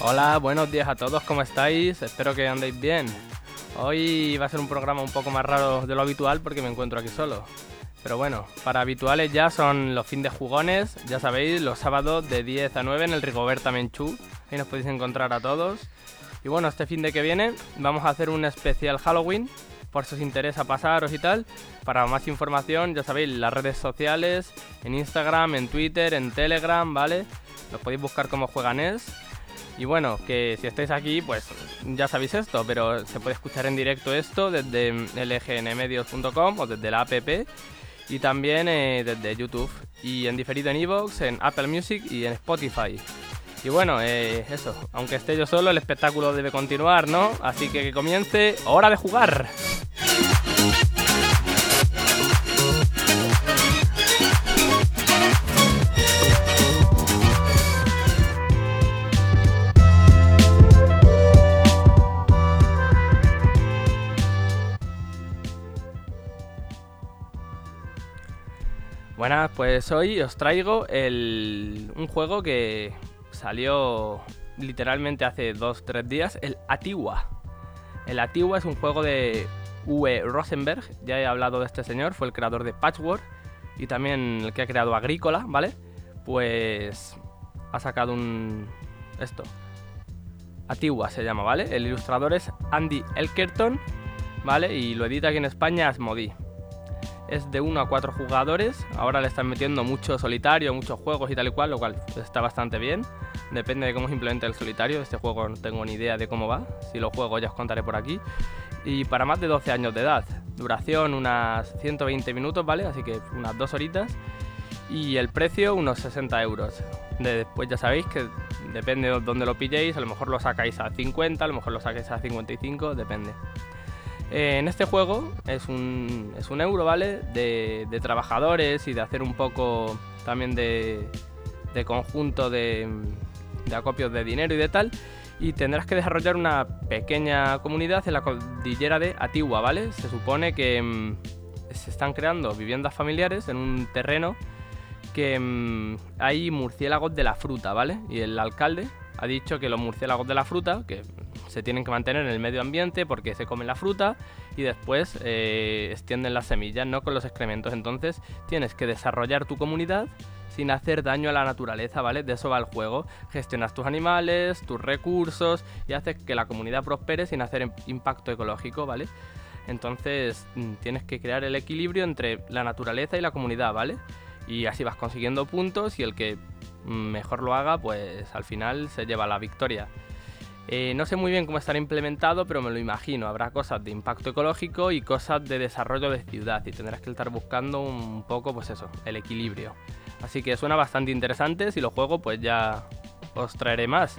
Hola, buenos días a todos, ¿cómo estáis? Espero que andéis bien. Hoy va a ser un programa un poco más raro de lo habitual porque me encuentro aquí solo. Pero bueno, para habituales ya son los fin de jugones, ya sabéis, los sábados de 10 a 9 en el Rigoberta Menchú. Ahí nos podéis encontrar a todos. Y bueno, este fin de que viene vamos a hacer un especial Halloween, por si os interesa pasaros y tal. Para más información, ya sabéis, las redes sociales, en Instagram, en Twitter, en Telegram, ¿vale? Los podéis buscar como Jueganés. Y bueno, que si estáis aquí, pues ya sabéis esto, pero se puede escuchar en directo esto desde lgnmedios.com o desde la app y también eh, desde YouTube y en diferido en Evox, en Apple Music y en Spotify. Y bueno, eh, eso, aunque esté yo solo, el espectáculo debe continuar, ¿no? Así que que comience, hora de jugar. Buenas, pues hoy os traigo un juego que salió literalmente hace 2-3 días, el Atiwa. El Atiwa es un juego de Uwe Rosenberg, ya he hablado de este señor, fue el creador de Patchwork y también el que ha creado Agrícola, ¿vale? Pues ha sacado un... esto. Atiwa se llama, ¿vale? El ilustrador es Andy Elkerton, ¿vale? Y lo edita aquí en España Asmodi es de 1 a 4 jugadores. Ahora le están metiendo mucho solitario, muchos juegos y tal y cual, lo cual está bastante bien. Depende de cómo se implemente el solitario. Este juego no tengo ni idea de cómo va. Si lo juego ya os contaré por aquí. Y para más de 12 años de edad. Duración unas 120 minutos, ¿vale? Así que unas 2 horitas. Y el precio unos 60 euros. Después ya sabéis que depende de dónde lo pilléis. A lo mejor lo sacáis a 50, a lo mejor lo sacáis a 55, depende. Eh, en este juego es un, euro, ¿vale? De, trabajadores y de hacer un poco también de, conjunto de, de acopios de dinero y de tal. Y tendrás que desarrollar una pequeña comunidad en la cordillera de Atigua, ¿vale? Se supone que mm, se están creando viviendas familiares en un terreno que mm, hay murciélagos de la fruta, ¿vale? Y el alcalde ha dicho que los murciélagos de la fruta, que se tienen que mantener en el medio ambiente porque se comen la fruta y después eh, extienden las semillas, ¿no? Con los excrementos. Entonces tienes que desarrollar tu comunidad sin hacer daño a la naturaleza, ¿vale? De eso va el juego. Gestionas tus animales, tus recursos y haces que la comunidad prospere sin hacer impacto ecológico, ¿vale? Entonces mm, tienes que crear el equilibrio entre la naturaleza y la comunidad, ¿vale? Y así vas consiguiendo puntos y el que mm, mejor lo haga, pues al final se lleva la victoria. Eh, no sé muy bien cómo estará implementado, pero me lo imagino. Habrá cosas de impacto ecológico y cosas de desarrollo de ciudad y tendrás que estar buscando un poco, pues eso, el equilibrio. Así que suena bastante interesante. Si lo juego, pues ya os traeré más.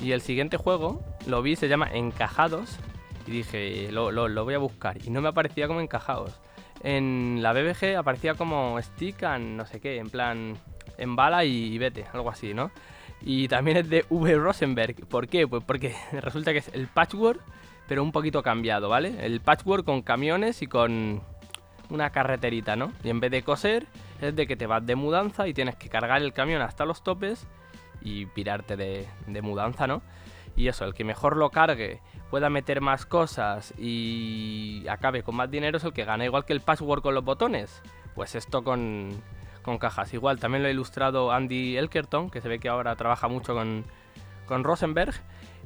Y el siguiente juego lo vi, se llama Encajados. Y dije, lo, lo voy a buscar. Y no me aparecía como Encajados en la BBG aparecía como stick and no sé qué, en plan, en bala y, vete, algo así, ¿no? Y también es de V. Rosenberg. ¿Por qué? Pues porque resulta que es el patchwork, pero un poquito cambiado, ¿vale? El patchwork con camiones y con una carreterita, ¿no? Y en vez de coser, es de que te vas de mudanza y tienes que cargar el camión hasta los topes y pirarte de, de mudanza, ¿no? Y eso, el que mejor lo cargue pueda meter más cosas y acabe con más dinero es el que gana, igual que el password con los botones. Pues esto con, cajas. Igual, también lo ha ilustrado Andy Elkerton, que se ve que ahora trabaja mucho con, con Rosenberg.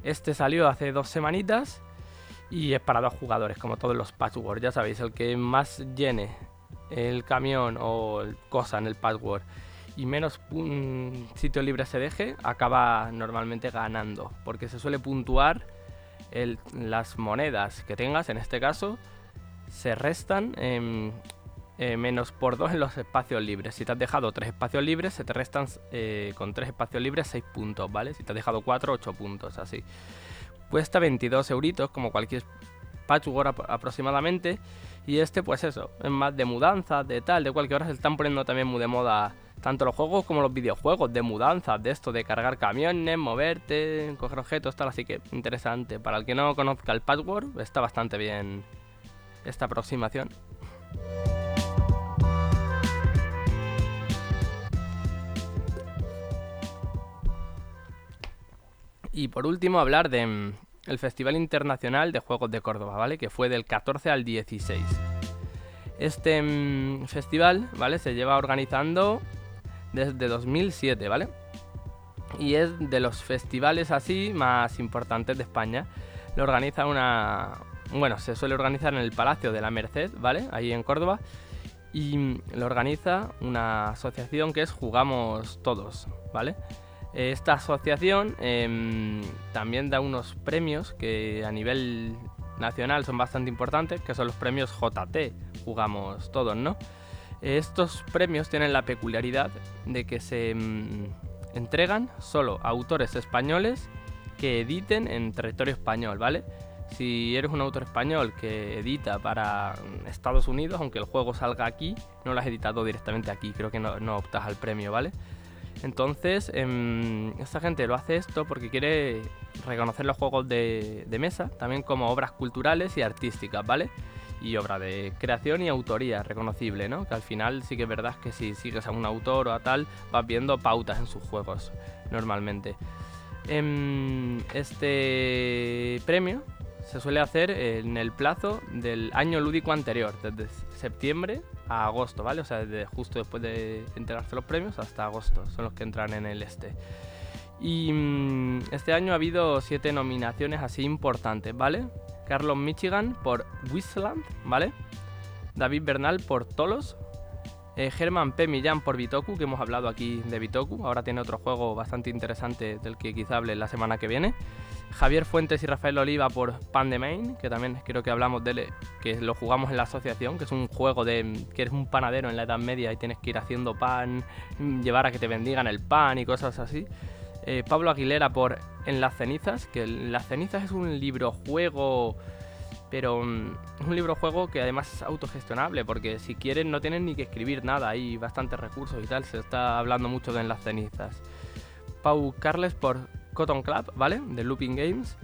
Este salió hace dos semanitas y es para dos jugadores, como todos los passwords. Ya sabéis, el que más llene el camión o cosa en el password y menos sitio libre se deje, acaba normalmente ganando, porque se suele puntuar las monedas que tengas, en este caso, se restan eh, menos por dos en los espacios libres. Si te has dejado tres espacios libres, se te restan eh, con tres espacios libres 6 puntos, ¿vale? Si te has dejado 4, 8 puntos, así. Cuesta 22 euritos, como cualquier Patchwork aproximadamente. Y este, pues eso, es más de mudanzas, de tal, de cualquier hora se están poniendo también muy de moda tanto los juegos como los videojuegos, de mudanzas, de esto, de cargar camiones, moverte, coger objetos, tal. Así que interesante. Para el que no conozca el Patchwork, está bastante bien esta aproximación. Y por último, hablar de mm, el Festival Internacional de Juegos de Córdoba, ¿vale? Que fue del 14 al 16. Este mm, festival, ¿vale? Se lleva organizando desde 2007, ¿vale? Y es de los festivales así más importantes de España. Lo organiza una... Bueno, se suele organizar en el Palacio de la Merced, ¿vale? Ahí en Córdoba. Y lo organiza una asociación que es Jugamos Todos, ¿vale? Esta asociación em, también da unos premios que a nivel nacional son bastante importantes, que son los premios JT, jugamos todos, ¿no? Estos premios tienen la peculiaridad de que se em, entregan solo a autores españoles que editen en territorio español, ¿vale? Si eres un autor español que edita para Estados Unidos, aunque el juego salga aquí, no lo has editado directamente aquí, creo que no, no optas al premio, ¿vale? Entonces, em, esta gente lo hace esto porque quiere reconocer los juegos de, mesa también como obras culturales y artísticas, ¿vale? Y obra de creación y autoría reconocible, ¿no? Que al final sí que es verdad que si sigues a un autor o a tal, vas viendo pautas en sus juegos, normalmente. Em, este premio se suele hacer en el plazo del año lúdico anterior, desde septiembre a agosto, ¿vale? O sea, desde justo después de enterarse los premios hasta agosto, son los que entran en el este. Y mm, este año ha habido siete nominaciones así importantes, ¿vale? Carlos Michigan por Wisland, ¿vale? David Bernal por Tolos. Eh, Germán P. Millán por Bitoku, que hemos hablado aquí de Bitoku. Ahora tiene otro juego bastante interesante del que quizá hable la semana que viene. Javier Fuentes y Rafael Oliva por Pan de Main, que también creo que hablamos de él, que lo jugamos en la asociación, que es un juego de que eres un panadero en la Edad Media y tienes que ir haciendo pan, llevar a que te bendigan el pan y cosas así. Eh, Pablo Aguilera por En las cenizas, que En las cenizas es un libro juego, pero mm, un libro juego que además es autogestionable, porque si quieres no tienes ni que escribir nada, hay bastantes recursos y tal, se está hablando mucho de En las cenizas. Pau Carles por Cotton Club, ¿vale? De Looping Games.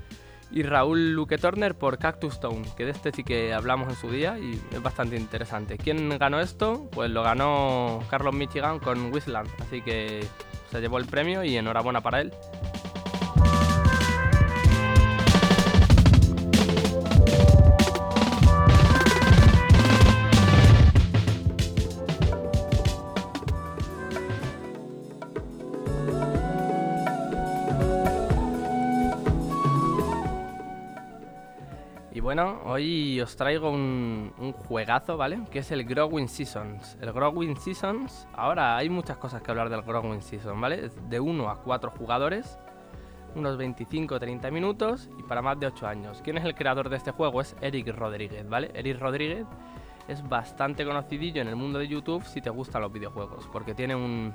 Y Raúl Luque Turner por Cactus Stone, que de este sí que hablamos en su día y es bastante interesante. ¿Quién ganó esto? Pues lo ganó Carlos Michigan con Wisland, así que se llevó el premio y enhorabuena para él. Hoy os traigo un, juegazo, ¿vale? Que es el Growing Seasons. El Growing Seasons, ahora hay muchas cosas que hablar del Growing Season, ¿vale? De 1 a 4 jugadores, unos 25-30 minutos y para más de 8 años. ¿Quién es el creador de este juego? Es Eric Rodríguez, ¿vale? Eric Rodríguez es bastante conocidillo en el mundo de YouTube si te gustan los videojuegos, porque tiene un,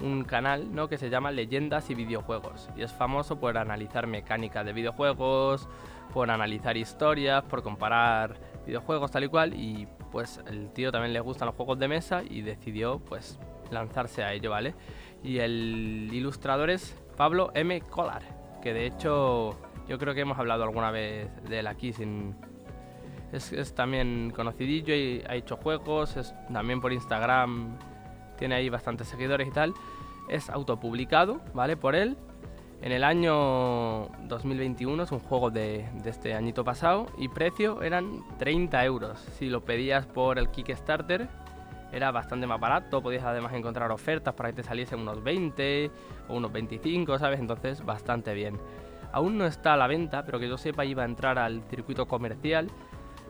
un canal ¿no? que se llama Leyendas y Videojuegos y es famoso por analizar mecánicas de videojuegos, por analizar historias, por comparar videojuegos tal y cual y pues el tío también le gustan los juegos de mesa y decidió pues lanzarse a ello, ¿vale? Y el ilustrador es Pablo M. Collar, que de hecho yo creo que hemos hablado alguna vez de él aquí sin... Es, también conocidillo y ha hecho juegos, es también por Instagram tiene ahí bastantes seguidores y tal. Es autopublicado, ¿vale? Por él en el año 2021 es un juego de, este añito pasado y precio eran 30 euros. Si lo pedías por el Kickstarter era bastante más barato, podías además encontrar ofertas para que te saliesen unos 20 o unos 25, ¿sabes? Entonces bastante bien. Aún no está a la venta, pero que yo sepa iba a entrar al circuito comercial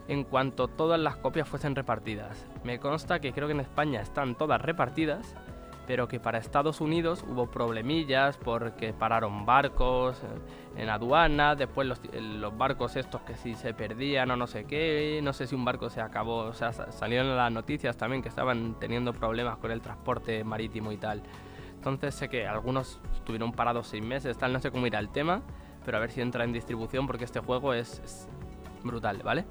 en cuanto todas las copias fuesen repartidas. Me consta que creo que en España están todas repartidas pero que para Estados Unidos hubo problemillas porque pararon barcos eh, en aduana, después los, los, barcos estos que si se perdían o no sé qué, no sé si un barco se acabó, o sea, salieron las noticias también que estaban teniendo problemas con el transporte marítimo y tal. Entonces sé que algunos estuvieron parados seis meses, tal, no sé cómo irá el tema, pero a ver si entra en distribución porque este juego es, brutal, ¿vale?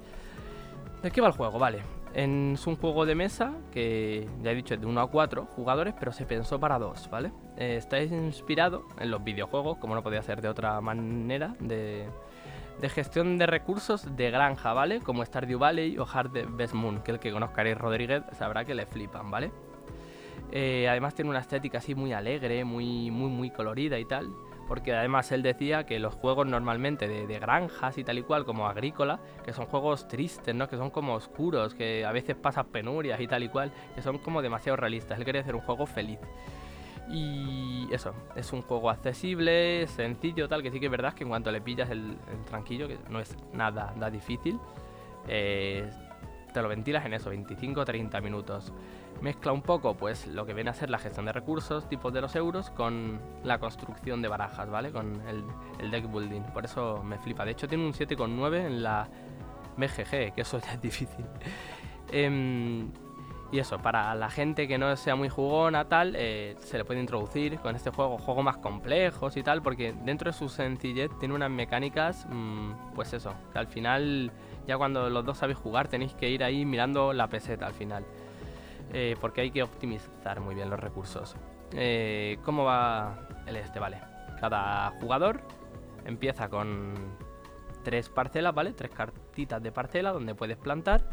¿De qué va el juego? Vale, es un juego de mesa que ya he dicho es de 1 a 4 jugadores, pero se pensó para 2, ¿vale? Eh, está inspirado en los videojuegos, como no podía ser de otra manera, de, gestión de recursos de granja, ¿vale? Como Stardew Valley o Hard Best Moon, que el que conozcaréis Rodríguez sabrá que le flipan, ¿vale? Eh, además tiene una estética así muy alegre, muy, muy, muy colorida y tal porque además él decía que los juegos normalmente de, granjas y tal y cual, como agrícola, que son juegos tristes, ¿no? Que son como oscuros, que a veces pasas penurias y tal y cual, que son como demasiado realistas. Él quería hacer un juego feliz. Y eso, es un juego accesible, sencillo, tal, que sí que es verdad que en cuanto le pillas el, tranquillo, que no es nada, nada difícil, eh, te lo ventilas en eso, 25-30 minutos mezcla un poco pues lo que viene a ser la gestión de recursos, tipos de los euros, con la construcción de barajas, ¿vale? Con el, deck building. Por eso me flipa. De hecho tiene un 7,9 en la BGG, que eso ya es difícil. Em, y eso, para la gente que no sea muy jugona, tal, eh, se le puede introducir con este juego, juegos más complejos y tal, porque dentro de su sencillez tiene unas mecánicas, mm, pues eso, al final, ya cuando los dos sabéis jugar, tenéis que ir ahí mirando la peseta al final. Eh, porque hay que optimizar muy bien los recursos. Eh, ¿Cómo va el este? Vale, cada jugador empieza con tres parcelas, ¿vale? Tres cartitas de parcela donde puedes plantar.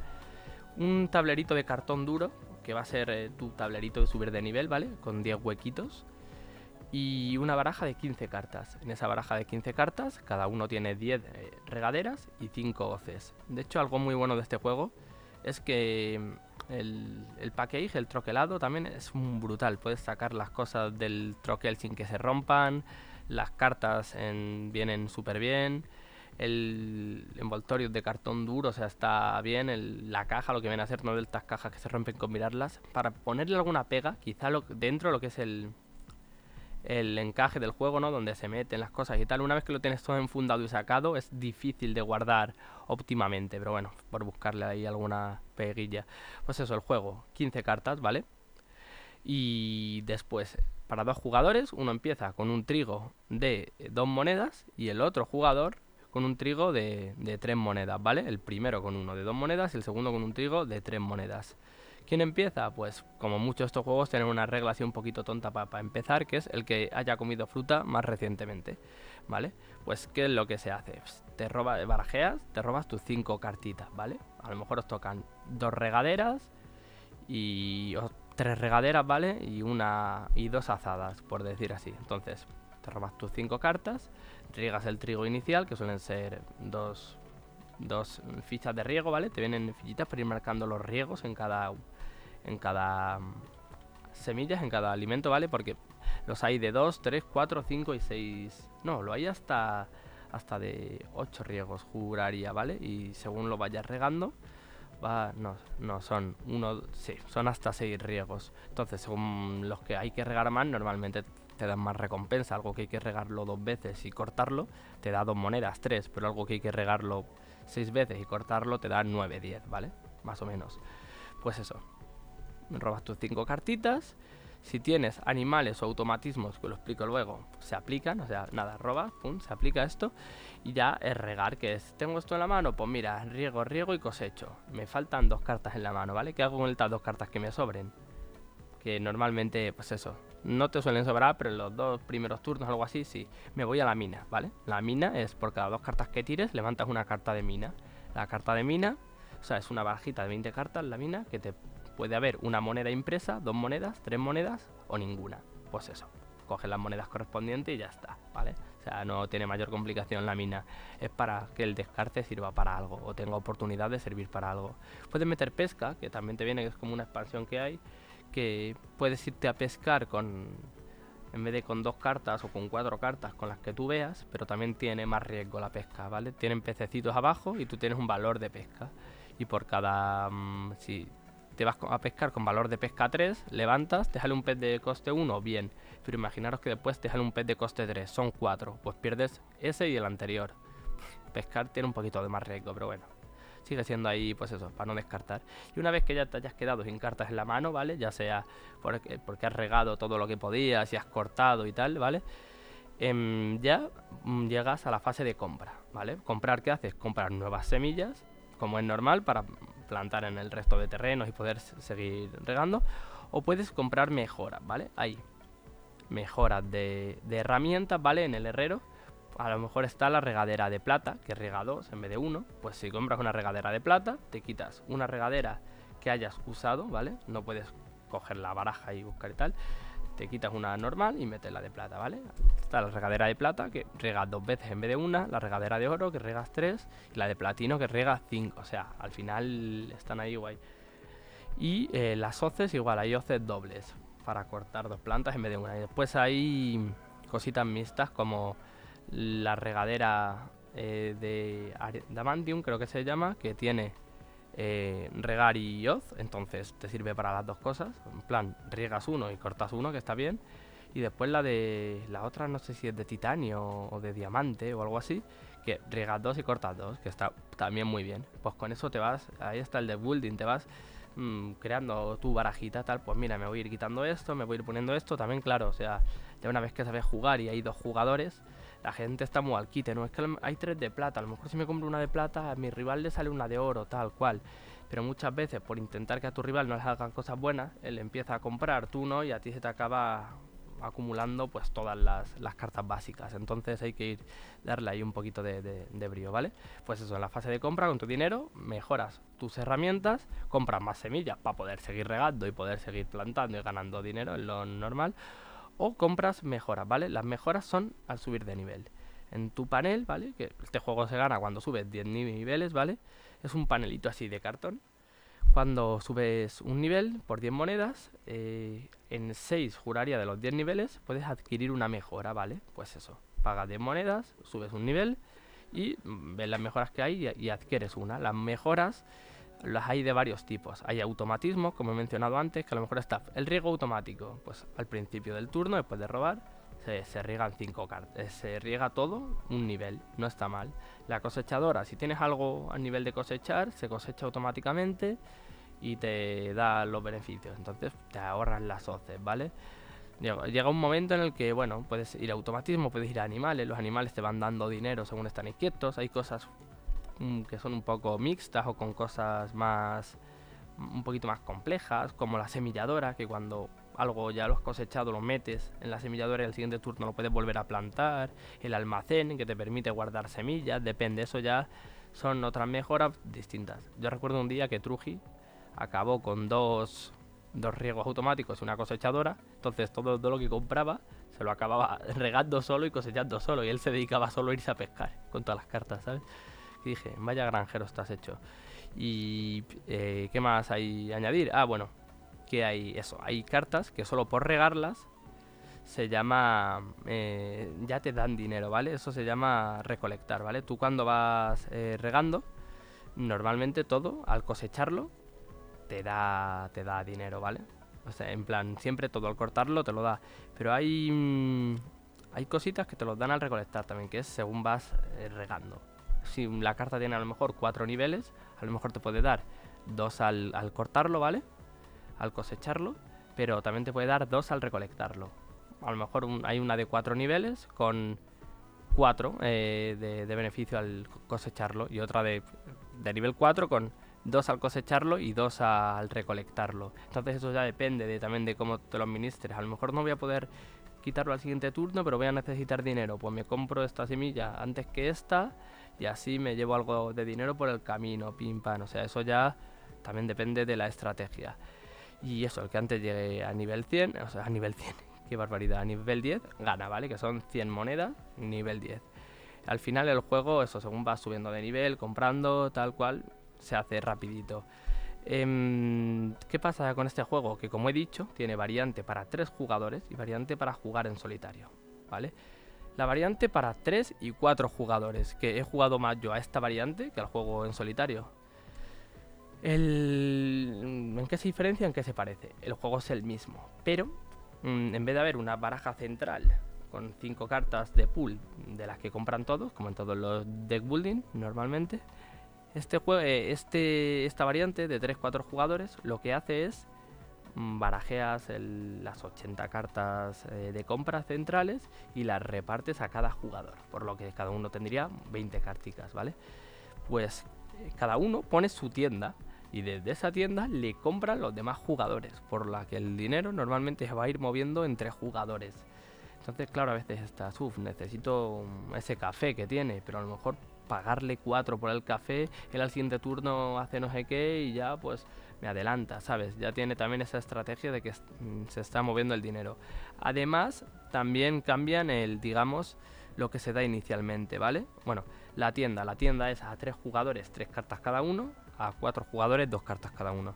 Un tablerito de cartón duro, que va a ser eh, tu tablerito de subir de nivel, ¿vale? Con 10 huequitos. Y una baraja de 15 cartas. En esa baraja de 15 cartas, cada uno tiene 10 regaderas y 5 hoces. De hecho, algo muy bueno de este juego es que el, el package, el troquelado, también es brutal. Puedes sacar las cosas del troquel sin que se rompan. Las cartas vienen súper bien. El envoltorio de cartón duro, o sea, está bien. la caja, lo que viene a ser, no de estas cajas que se rompen con mirarlas. Para ponerle alguna pega, quizá lo, dentro lo que es el, el encaje del juego, ¿no? Donde se meten las cosas y tal. Una vez que lo tienes todo enfundado y sacado, es difícil de guardar óptimamente, pero bueno, por buscarle ahí alguna peguilla. Pues eso, el juego, 15 cartas, ¿vale? Y después, para dos jugadores, uno empieza con un trigo de dos monedas y el otro jugador con un trigo de, de tres monedas, ¿vale? El primero con uno de dos monedas y el segundo con un trigo de tres monedas. ¿Quién empieza? Pues como muchos de estos juegos tienen una regla así un poquito tonta para empezar, que es el que haya comido fruta más recientemente, ¿vale? Pues ¿qué es lo que se hace? Pues, te robas, barajeas, te robas tus cinco cartitas, ¿vale? A lo mejor os tocan dos regaderas y tres regaderas, ¿vale? Y una y dos azadas, por decir así. Entonces, te robas tus cinco cartas, riegas el trigo inicial, que suelen ser dos, dos fichas de riego, ¿vale? Te vienen fichitas para ir marcando los riegos en cada en cada mm, semillas, en cada alimento, ¿vale? Porque los hay de 2, 3, 4, 5 y 6. No, lo hay hasta hasta de 8 riegos, juraría, ¿vale? Y según lo vayas regando, va no, no son uno, sí, son hasta 6 riegos. Entonces, según los que hay que regar más, normalmente te dan más recompensa. Algo que hay que regarlo dos veces y cortarlo te da dos monedas, tres, pero algo que hay que regarlo seis veces y cortarlo te da 9, 10, ¿vale? Más o menos. Pues eso, robas tus cinco cartitas. Si tienes animales o automatismos, que lo explico luego, se aplican, o sea, nada, robas, pum, se aplica esto. Y ya es regar, que es, tengo esto en la mano, pues mira, riego, riego y cosecho. Me faltan dos cartas en la mano, ¿vale? ¿Qué hago con estas dos cartas que me sobren? Que normalmente, pues eso, no te suelen sobrar, pero en los dos primeros turnos o algo así, sí. Me voy a la mina, ¿vale? La mina es por cada dos cartas que tires, levantas una carta de mina. La carta de mina, o sea, es una barajita de 20 cartas, la mina, que te puede haber una moneda impresa, dos monedas, tres monedas o ninguna. Pues eso, coges las monedas correspondientes y ya está, ¿vale? O sea, no tiene mayor complicación la mina. Es para que el descarte sirva para algo o tenga oportunidad de servir para algo. Puedes meter pesca, que también te viene, que es como una expansión que hay, que puedes irte a pescar con, en vez de con dos cartas o con cuatro cartas con las que tú veas, pero también tiene más riesgo la pesca, ¿vale? Tienen pececitos abajo y tú tienes un valor de pesca. Y por cada... Mm, te vas a pescar con valor de pesca 3, levantas, te sale un pez de coste 1, bien. Pero imaginaros que después te sale un pez de coste 3, son 4, pues pierdes ese y el anterior. Pescar tiene un poquito de más riesgo, pero bueno. Sigue siendo ahí, pues eso, para no descartar. Y una vez que ya te hayas quedado sin cartas en la mano, ¿vale? Ya sea porque, porque has regado todo lo que podías y has cortado y tal, ¿vale? em, ya mm, llegas a la fase de compra, ¿vale? Comprar, ¿qué haces? Comprar nuevas semillas, como es normal, para plantar en el resto de terrenos y poder seguir regando. O puedes comprar mejoras, ¿vale? Hay mejoras de, de herramientas, ¿vale? En el herrero. A lo mejor está la regadera de plata, que riega dos en vez de uno. Pues si compras una regadera de plata, te quitas una regadera que hayas usado, ¿vale? No puedes coger la baraja y buscar y tal te quitas una normal y metes la de plata, ¿vale? Está la regadera de plata que riegas dos veces en vez de una, la regadera de oro que riegas tres y la de platino que riegas cinco. O sea, al final están ahí guay. Y eh, las hoces igual, hay hoces dobles para cortar dos plantas en vez de una. Y después hay cositas mixtas como la regadera eh, de Damantium, creo que se llama, que tiene eh, regar y hoz, entonces te sirve para las dos cosas. En plan, riegas uno y cortas uno, que está bien. Y después la de la otra, no sé si es de titanio o de diamante o algo así, que riegas dos y cortas dos, que está también muy bien. Pues con eso te vas, ahí está el de building, te vas mm, creando tu barajita, tal. Pues mira, me voy a ir quitando esto, me voy a ir poniendo esto. También, claro, o sea, ya una vez que sabes jugar y hay dos jugadores, la gente está muy al quite, ¿no? Es que hay tres de plata, a lo mejor si me compro una de plata, a mi rival le sale una de oro, tal cual. Pero muchas veces, por intentar que a tu rival no le hagan cosas buenas, él empieza a comprar, tú no, y a ti se te acaba acumulando pues todas las, cartas básicas. Entonces hay que ir darle ahí un poquito de, de, brío, ¿vale? Pues eso, en la fase de compra con tu dinero mejoras tus herramientas, compras más semillas para poder seguir regando y poder seguir plantando y ganando dinero en lo normal o compras mejoras, ¿vale? Las mejoras son al subir de nivel. En tu panel, ¿vale? Que este juego se gana cuando subes 10 niveles, ¿vale? Es un panelito así de cartón. Cuando subes un nivel por 10 monedas, eh, en 6 juraría de los 10 niveles puedes adquirir una mejora, ¿vale? Pues eso, pagas 10 monedas, subes un nivel y mm, ves las mejoras que hay y, y adquieres una. Las mejoras las hay de varios tipos. Hay automatismos, como he mencionado antes, que a lo mejor está el riego automático. Pues al principio del turno, después de robar, se, se riegan cinco cartas. Eh, se riega todo un nivel, no está mal. La cosechadora, si tienes algo a nivel de cosechar, se cosecha automáticamente y te da los beneficios. Entonces te ahorras las hoces, ¿vale? Llega un momento en el que, bueno, puedes ir a automatismo, puedes ir a animales, los animales te van dando dinero según están inquietos, hay cosas que son un poco mixtas o con cosas más un poquito más complejas, como la semilladora, que cuando algo ya lo has cosechado lo metes en la semilladora y el siguiente turno lo puedes volver a plantar, el almacén que te permite guardar semillas, depende, eso ya son otras mejoras distintas. Yo recuerdo un día que Truji acabó con dos, dos riegos automáticos y una cosechadora, entonces todo, todo lo que compraba se lo acababa regando solo y cosechando solo y él se dedicaba solo a irse a pescar con todas las cartas, ¿sabes? Dije, vaya granjero estás hecho. Y eh, ¿qué más hay añadir? Ah, bueno, que hay eso, hay cartas que solo por regarlas se llama, eh, ya te dan dinero, ¿vale? Eso se llama recolectar, ¿vale? Tú cuando vas eh, regando, normalmente todo, al cosecharlo, te da, te da dinero, ¿vale? O sea, en plan, siempre todo al cortarlo te lo da. Pero hay, mm, hay cositas que te los dan al recolectar también, que es según vas regando si la carta tiene a lo mejor cuatro niveles, a lo mejor te puede dar dos al, cortarlo, ¿vale? Al cosecharlo, pero también te puede dar dos al recolectarlo. A lo mejor hay una de cuatro niveles con cuatro eh, de, beneficio al cosecharlo y otra de, de nivel 4 con dos al cosecharlo y dos al recolectarlo. Entonces eso ya depende de, también de cómo te lo administres. A lo mejor no voy a poder quitarlo al siguiente turno, pero voy a necesitar dinero. Pues me compro esta semilla antes que esta y así me llevo algo de dinero por el camino, pim pam. O sea, eso ya también depende de la estrategia. Y eso, el que antes llegue a nivel 100, o sea, a nivel 100, qué barbaridad, a nivel 10, gana, ¿vale? Que son 100 monedas, nivel 10. Al final el juego, eso, según vas subiendo de nivel, comprando, tal cual, se hace rapidito. Em, ¿Qué pasa con este juego? Que como he dicho, tiene variante para 3 jugadores y variante para jugar en solitario, ¿vale? La variante para 3 y 4 jugadores, que he jugado más yo a esta variante que al juego en solitario. ¿En qué se diferencia? ¿En qué se parece? El juego es el mismo, pero mm, en vez de haber una baraja central con 5 cartas de pool de las que compran todos, como en todos los deck building normalmente, este juego, eh, este, esta variante de 3-4 jugadores lo que hace es mm, barajeas las 80 cartas eh, de compra centrales y las repartes a cada jugador, por lo que cada uno tendría 20 carticas, ¿vale? Pues eh, cada uno pone su tienda y desde esa tienda le compran los demás jugadores, por la que el dinero normalmente se va a ir moviendo entre jugadores. Entonces, claro, a veces estás, uff, necesito ese café que tiene, pero a lo mejor pagarle 4 por el café, él al siguiente turno hace no sé qué y ya pues me adelanta, ¿sabes? Ya tiene también esa estrategia de que mm, se está moviendo el dinero. Además, también cambian el, digamos, lo que se da inicialmente, ¿vale? Bueno, la tienda, la tienda es a 3 jugadores, 3 cartas cada uno, a 4 jugadores, 2 cartas cada uno.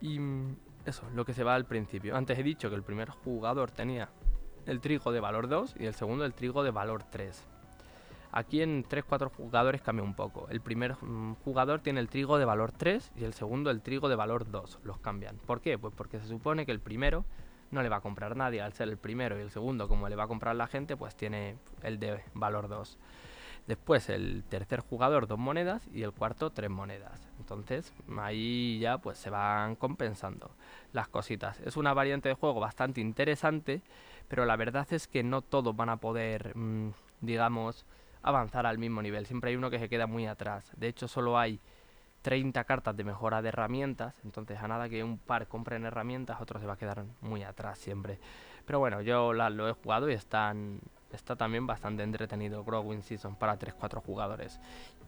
Y mm, eso, lo que se va al principio. Antes he dicho que el primer jugador tenía el trigo de valor 2 y el segundo el trigo de valor 3. Aquí en 3-4 jugadores cambia un poco. El primer mm, jugador tiene el trigo de valor 3 y el segundo el trigo de valor 2. Los cambian. ¿Por qué? Pues porque se supone que el primero no le va a comprar nadie. Al ser el primero y el segundo, como le va a comprar la gente, pues tiene el de valor 2. Después el tercer jugador dos monedas y el cuarto tres monedas. Entonces ahí ya pues se van compensando las cositas. Es una variante de juego bastante interesante, pero la verdad es que no todos van a poder, mm, digamos, avanzar al mismo nivel. Siempre hay uno que se queda muy atrás. De hecho solo hay 30 cartas de mejora de herramientas, entonces a nada que un par compren herramientas, otro se va a quedar muy atrás siempre. Pero bueno, yo lo he jugado y están está también bastante entretenido Growing Season para 3-4 jugadores.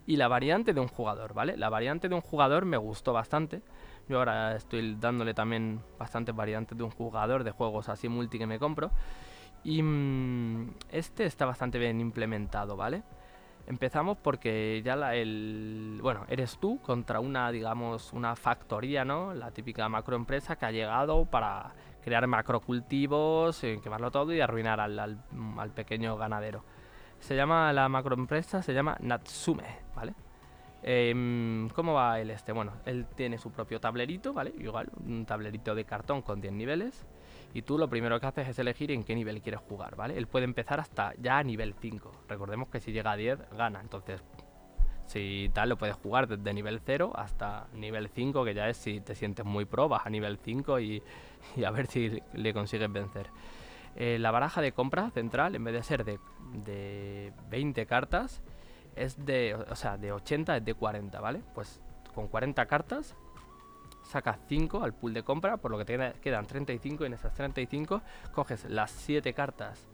Y la variante de un jugador, ¿vale? La variante de un jugador me gustó bastante. Yo ahora estoy dándole también bastantes variantes de un jugador de juegos así multi que me compro. Y mm, este está bastante bien implementado, ¿vale? Empezamos porque ya la, el... Bueno, eres tú contra una, digamos, una factoría, ¿no? La típica macroempresa que ha llegado para crear macrocultivos, eh, quemarlo todo y arruinar al, pequeño ganadero. Se llama la macroempresa, se llama Natsume, ¿vale? Em, ¿Cómo va el este? Bueno, él tiene su propio tablerito, ¿vale? Igual, un tablerito de cartón con 10 niveles. Y tú lo primero que haces es elegir en qué nivel quieres jugar, ¿vale? Él puede empezar hasta ya a nivel 5. Recordemos que si llega a 10, gana. Entonces, si tal, lo puedes jugar desde nivel 0 hasta nivel 5, que ya es si te sientes muy pro, vas a nivel 5 y, a ver si le consigues vencer. Eh, la baraja de compra central, en vez de ser de, de 20 cartas, es de, de 80 es de 40, ¿vale? Pues con 40 cartas sacas 5 al pool de compra, por lo que te quedan 35 y en esas 35 coges las 7 cartas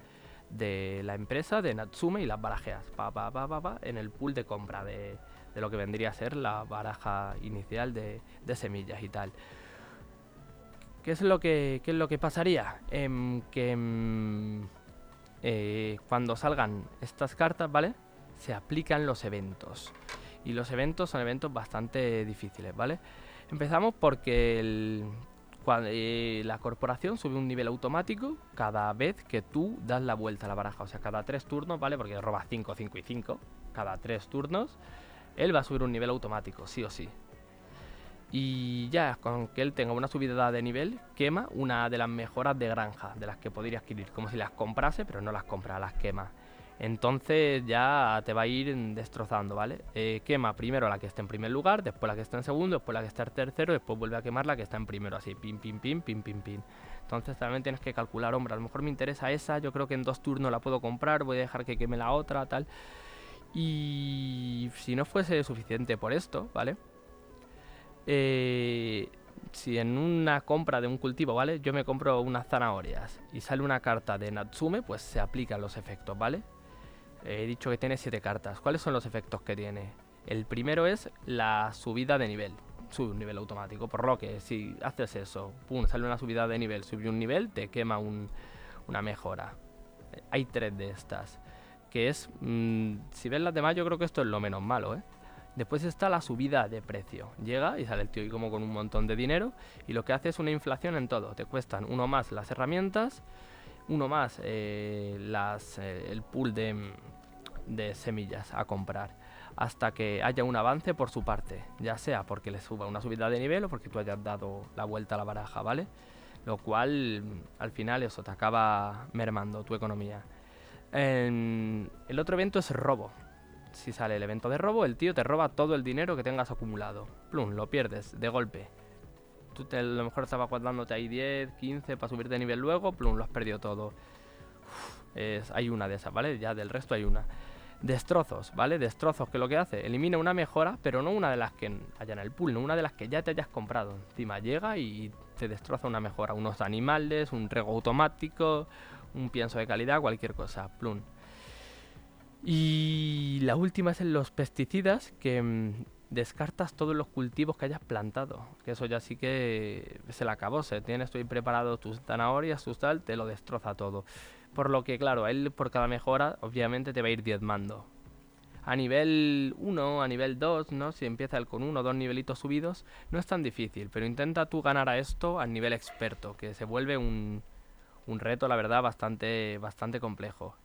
de la empresa de Natsume y las barajeas pa, pa, pa, pa, en el pool de compra de, de, lo que vendría a ser la baraja inicial de, de semillas y tal. ¿Qué es lo que, qué es lo que pasaría? Em, que em, eh, cuando salgan estas cartas, ¿vale? Se aplican los eventos. Y los eventos son eventos bastante difíciles, ¿vale? Empezamos porque eh, la corporación sube un nivel automático cada vez que tú das la vuelta a la baraja. O sea, cada tres turnos, ¿vale? Porque roba 5, 5 y 5. Cada tres turnos, él va a subir un nivel automático, sí o sí. Y ya con que él tenga una subida de nivel, quema una de las mejoras de granja, de las que podría adquirir. Como si las comprase, pero no las compra, las quema. Entonces ya te va a ir destrozando, ¿vale? Eh, quema primero la que está en primer lugar, después la que está en segundo, después la que está en tercero, después vuelve a quemar la que está en primero, así, pim, pim, pim, pim, pim, pim. Entonces también tienes que calcular, hombre, a lo mejor me interesa esa, yo creo que en dos turnos la puedo comprar, voy a dejar que queme la otra, tal. Y si no fuese suficiente por esto, ¿vale? Eh, si en una compra de un cultivo, ¿vale? Yo me compro unas zanahorias y sale una carta de Natsume, pues se aplican los efectos, ¿vale? He dicho que tiene 7 cartas. ¿Cuáles son los efectos que tiene? El primero es la subida de nivel. Sube un nivel automático. Por lo que si haces eso, pum, sale una subida de nivel, sube un nivel, te quema una mejora. Hay tres de estas. Que es, mm, si ves las demás, yo creo que esto es lo menos malo, ¿eh? Después está la subida de precio. Llega y sale el tío y como con un montón de dinero y lo que hace es una inflación en todo. Te cuestan uno más las herramientas, uno más eh, las, eh, el pool de, de semillas a comprar hasta que haya un avance por su parte, ya sea porque le suba una subida de nivel o porque tú hayas dado la vuelta a la baraja, ¿vale? Lo cual al final eso te acaba mermando tu economía. el otro evento es robo. Si sale el evento de robo, el tío te roba todo el dinero que tengas acumulado. Plum, lo pierdes de golpe. Te, a lo mejor estabas guardándote ahí 10, 15 para subir de nivel luego, plum, lo has perdido todo. Es, hay una de esas, ¿vale? Ya del resto hay una. Destrozos, ¿vale? Destrozos, que lo que hace, elimina una mejora, pero no una de las que haya en el pool, no una de las que ya te hayas comprado. Encima llega y te destroza una mejora, unos animales, un rego automático, un pienso de calidad, cualquier cosa, plum. Y la última es en los pesticidas, que mm, descartas todos los cultivos que hayas plantado. Que eso ya sí que se le acabó. Se tienes preparado tus zanahorias, tus tal, te lo destroza todo. Por lo que, claro, él por cada mejora, obviamente te va a ir diezmando. A nivel 1, a nivel 2, ¿no? Si empieza el con uno o dos nivelitos subidos, no es tan difícil. Pero intenta tú ganar a esto a nivel experto, que se vuelve un, un reto, la verdad, bastante, bastante complejo.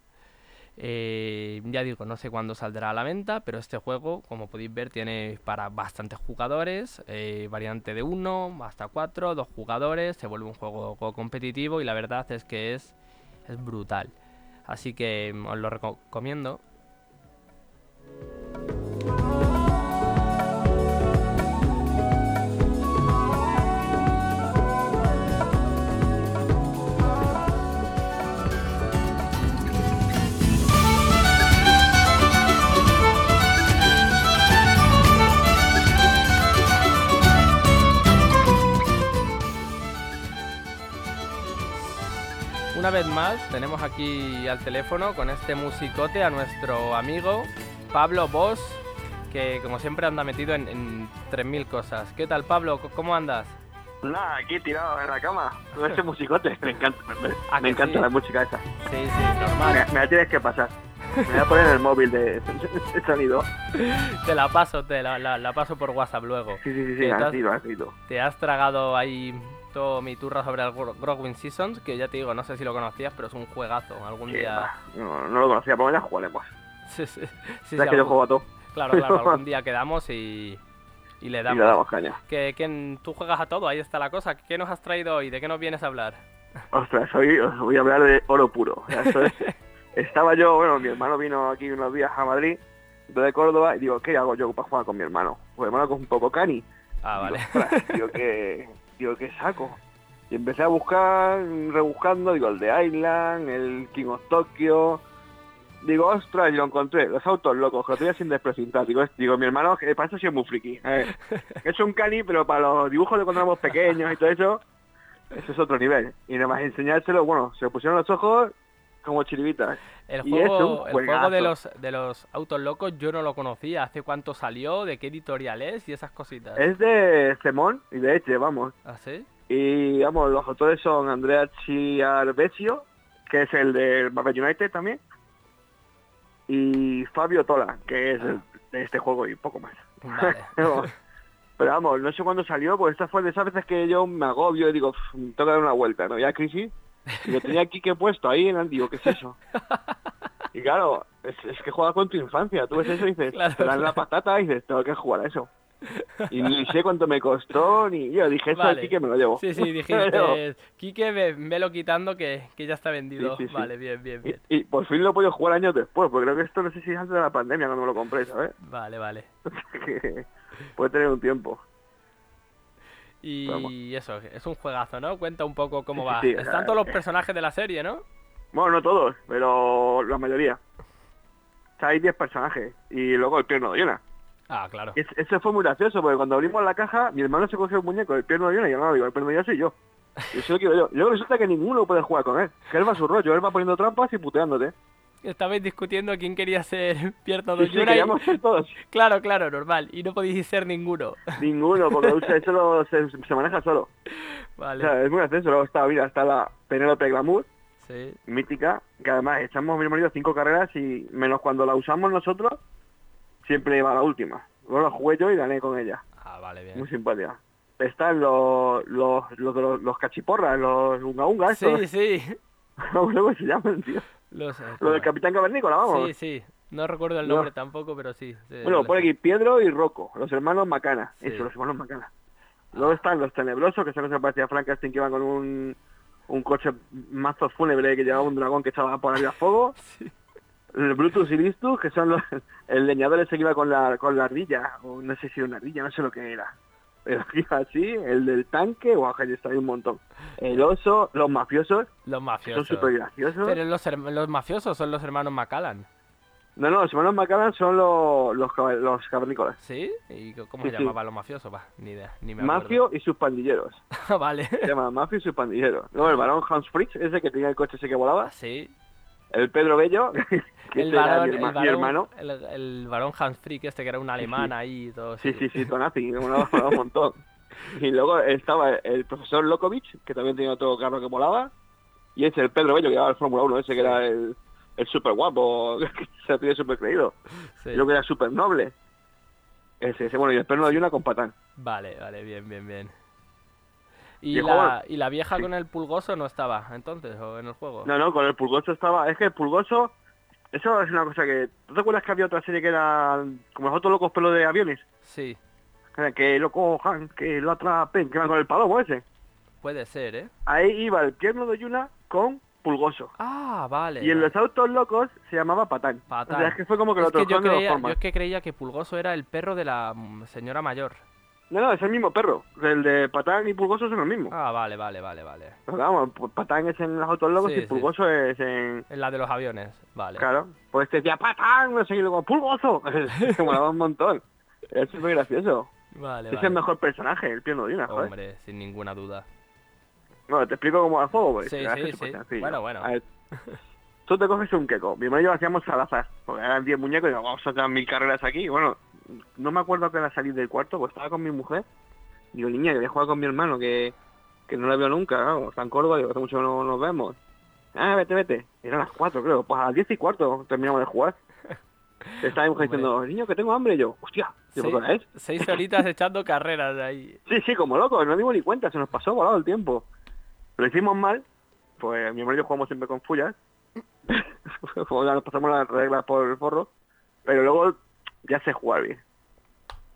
Eh, ya digo, no sé cuándo saldrá a la venta, pero este juego, como podéis ver, tiene para bastantes jugadores, eh, variante de 1 hasta 4, dos jugadores, se vuelve un juego competitivo y la verdad es que es, es brutal. Así que os lo recomiendo. Una vez más tenemos aquí al teléfono con este musicote a nuestro amigo Pablo Boss, que como siempre anda metido en, en 3.000 cosas. ¿Qué tal Pablo? ¿Cómo andas? Nada, aquí tirado en la cama, con ese musicote. Me encanta, me, ¿A me que encanta sí? la música esa. Sí, sí, normal. Me, me la tienes que pasar. Me voy a poner en el móvil de, de sonido. Te la paso, te la, la- la paso por WhatsApp luego. Sí, sí, sí, sí, lo así lo. Te has tragado ahí mi turra sobre el Gro- Growing Seasons, que ya te digo, no sé si lo conocías, pero es un juegazo. Algún Que día... No, no lo conocía, pero ya jugaremos. Sí, sí, sí, que yo juego a todo Claro, claro, algún día quedamos y, y le y damos. le damos caña. Que, que tú juegas a todo, ahí está la cosa. ¿Qué nos has traído hoy? ¿De qué nos vienes a hablar? Ostras, hoy os voy a hablar de oro puro. Es- estaba yo, bueno, mi hermano vino aquí unos días a Madrid, de Córdoba, y digo, ¿qué hago yo para jugar con mi hermano? Pues mi hermano es un poco cani. Ah, vale. Digo, ¿qué, digo, ¿qué saco? Y empecé a buscar, rebuscando, digo, el de Island, el King of Tokyo. Digo, ostras, y lo encontré, los autos locos, que lo tenía sin desprecintar. Digo, digo, mi hermano, que para eso sí es muy friki. eh. Es un cani, pero para los dibujos de cuando éramos pequeños y todo eso, eso es otro nivel. Y nada más enseñárselo, bueno, se pusieron los ojos como chiribitas. El juego, el juego de los, de los autos locos yo no lo conocía. ¿Hace cuánto salió? ¿De qué editorial es? Y esas cositas. Es de Cemón y de Eche, vamos. ¿Ah, sí? Y vamos, los autores son Andrea Chiarbesio, que es el de Marvel United también, y Fabio Tola, que es el de este juego y poco más. Vale. Pero vamos, no sé cuándo salió, pues esta fue de esas veces que yo me agobio y digo, "Uf, me tengo que dar una vuelta, ¿no? Ya crisis. Y lo tenía aquí que puesto ahí en el digo, ¿qué es eso? Y claro, es, es que juega con tu infancia. Tú ves eso y dices, Claro, te dan la patata y dices, tengo que jugar a eso. Y ni sé cuánto me costó, ni yo dije, eso Vale. aquí que me lo llevo. Sí, sí, dijiste, Quique, ve- velo quitando que, que ya está vendido. Sí, sí, sí. Vale, bien, bien, bien. Y, y por fin lo he podido jugar años después, porque creo que esto no sé si es antes de la pandemia cuando me lo compré, ¿sabes? Vale, vale. que puede tener un tiempo. Y Vamos. eso, es un juegazo, ¿no? Cuenta un poco cómo Sí, va. sí, Están sea, todos los eh. personajes de la serie, ¿no? Bueno, no todos, pero la mayoría. O sea, hay 10 personajes. Y luego el pierno de Yona. Ah, claro. Es- Eso fue muy gracioso, porque cuando abrimos la caja, mi hermano se cogió el muñeco del pierno de Yona y yo no, digo, el pierno de Yona soy yo. Y eso lo quiero yo. Luego resulta que ninguno puede jugar con él. Que él va a su rollo, él va poniendo trampas y puteándote. Estabais discutiendo quién quería ser Sí, de sí, queríamos ser todos. Claro, claro, normal. Y no podéis ser ninguno. Ninguno, porque usa- eso lo- se, se maneja solo. O Vale. sea, es muy gracioso. Luego está, mira, está la Penélope Glamour, Sí. mítica, que además echamos mi marido cinco carreras y menos cuando la usamos nosotros, siempre va la última. Luego la jugué yo y gané con ella. Ah, vale, bien. Muy simpática. Están los, los, los, los, los cachiporras, los unga unga, estos. Sí, sí. ¿Cómo luego se llaman, tío? Los, Lo del Capitán Cavernícola, vamos. Sí, sí. No recuerdo el No. nombre tampoco, pero sí. sí, bueno, por aquí Piedro y Rocco, los hermanos Macana. Sí. Eso, los hermanos Macana. Luego están los tenebrosos, que son los que parecía Frankenstein, que iban con un, un coche mazo fúnebre que llevaba un dragón que echaba por arriba fuego. Sí. El Brutus y Listus, que son los, el leñador ese que iba con la, con la ardilla, o no sé si era una ardilla, no sé lo que era. El así, el del tanque, guau, que está ahí un montón. El oso, los mafiosos, Los son mafiosos. súper graciosos. Pero los, los mafiosos son los hermanos Macallan. No, no, los hermanos Macallan son los, los, los cavernícolas. ¿Sí? ¿Y cómo Sí, se sí. llamaban los mafiosos? Va, ni idea, ni me acuerdo. Mafio y sus pandilleros. vale. Se llama Mafio y sus pandilleros. Luego el varón Hans Fritz, ese que tenía el coche ese que volaba. Sí. El Pedro Bello, que El era varón, mi, el, hermano. el, el varón Hans Frick este que era un alemán ahí y todo. Sí, sí, sí, Tonazi, molaba, molaba un montón. Y luego estaba el profesor Lokovic, que también tenía otro carro que volaba. Y ese, el Pedro Bello, que llevaba el Fórmula 1, ese que era el, el súper guapo, que se tiene súper creído. Sí. Y luego era súper noble. Ese, ese, bueno, y el perno de una con patán. Vale, vale, bien, bien, bien. ¿Y la, ¿Y la vieja sí. con el pulgoso no estaba entonces o en el juego? No, no, con el pulgoso estaba... Es que el pulgoso... Eso es una cosa que... ¿Tú te acuerdas que había otra serie que era como los otros locos pelos de aviones? Sí, Que lo cojan, que lo atrapen, que van con el palomo ese. puede ser, ¿eh? Ahí iba el pierno de Yuna con pulgoso. Ah, vale. Y en los autos locos se llamaba Patán. Patán. O sea, es que fue como que Es lo que yo, creía, yo es que creía que Pulgoso era el perro de la mm, señora mayor. No, no, es el mismo perro. El de Patán y Pulgoso son los mismos. Ah, vale, vale, vale, vale. Pero vamos, Patán es en los autos locos Sí, y sí. Pulgoso es en... En la de los aviones, vale. Claro. Pues te decía Patán, no sé, y luego Pulgoso. Se molaba un montón. Es muy gracioso. Vale, Es vale. el mejor personaje, el pierno de una, joder. Hombre, sin ninguna duda. Bueno, te explico cómo va el juego. Sí, sí, sí. sencillo. Bueno, bueno. A ver, tú te coges un queco. Mi hermano y yo hacíamos al azar. Porque eran 10 muñecos y vamos a hacer mil carreras aquí. Bueno, no me acuerdo que era salir del cuarto, pues estaba con mi mujer. Digo, niña, que voy a jugar con mi hermano, que, que no la veo nunca. Claro, está en Córdoba, digo, hace mucho no nos vemos. Ah, vete, vete. Eran las 4, creo. Pues a las 10 y cuarto terminamos de jugar. Estaba mi mujer diciendo, niño, que tengo hambre. Y yo, hostia, ¿qué es? seis horitas echando carreras ahí. Sí, sí, como loco, no dimos ni cuenta, se nos pasó volado el tiempo. Lo hicimos mal, pues mi hermano y yo jugamos siempre con fullas. Pues nos pasamos las reglas por el forro, pero luego ya sé jugar bien.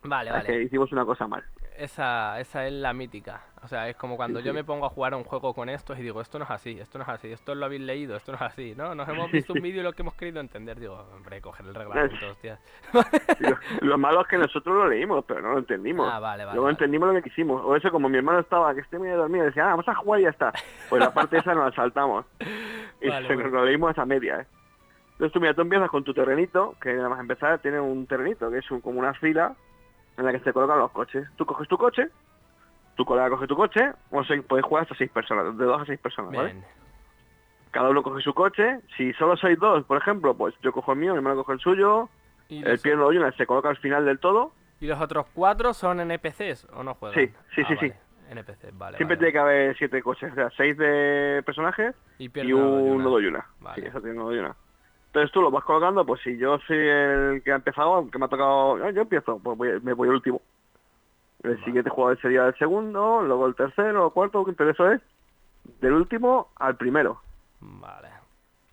Vale, que vale. hicimos una cosa mal. Esa, esa es la mítica. O sea, es como cuando Sí, yo sí. me pongo a jugar a un juego con estos y digo, esto no es así, esto no es así, esto lo habéis leído, esto no es así, ¿no? Nos hemos visto un vídeo y lo que hemos querido entender. Digo, hombre, coger el reglamento, hostia. Lo, lo malo es que nosotros lo leímos, pero no lo entendimos. Ah, vale, vale. Luego vale. entendimos lo que quisimos. O eso, como mi hermano estaba, que esté medio dormido, decía, ah, vamos a jugar y ya está. Pues la parte esa nos la saltamos. Y Vale, se bueno. nos lo leímos a media, ¿eh? Entonces tú, mira, tú empiezas con tu terrenito, que nada más empezar tiene un terrenito, que es un- como una fila en la que se colocan los coches. Tú coges tu coche, tu colega coge tu coche, o sea, puedes jugar hasta seis personas, de dos a seis personas, ¿vale? Bien. Cada uno coge su coche. Si solo sois dos, por ejemplo, pues yo cojo el mío, mi hermano coge el suyo, ¿Y el de una se coloca al final del todo. ¿Y los otros cuatro son NPCs o no juegan? Sí, sí, Ah, sí, vale. NPCs, vale. Siempre vale, tiene que haber siete coches, o sea, seis de personajes Y, y un nodo y una. Vale. Sí, eso tiene nodo y una. Entonces tú lo vas colocando, pues si yo soy el que ha empezado, que me ha tocado, ah, yo empiezo, pues voy- me voy al último. El Vale. siguiente jugador sería el segundo, luego el tercero, el cuarto, pero eso es del último al primero. Vale.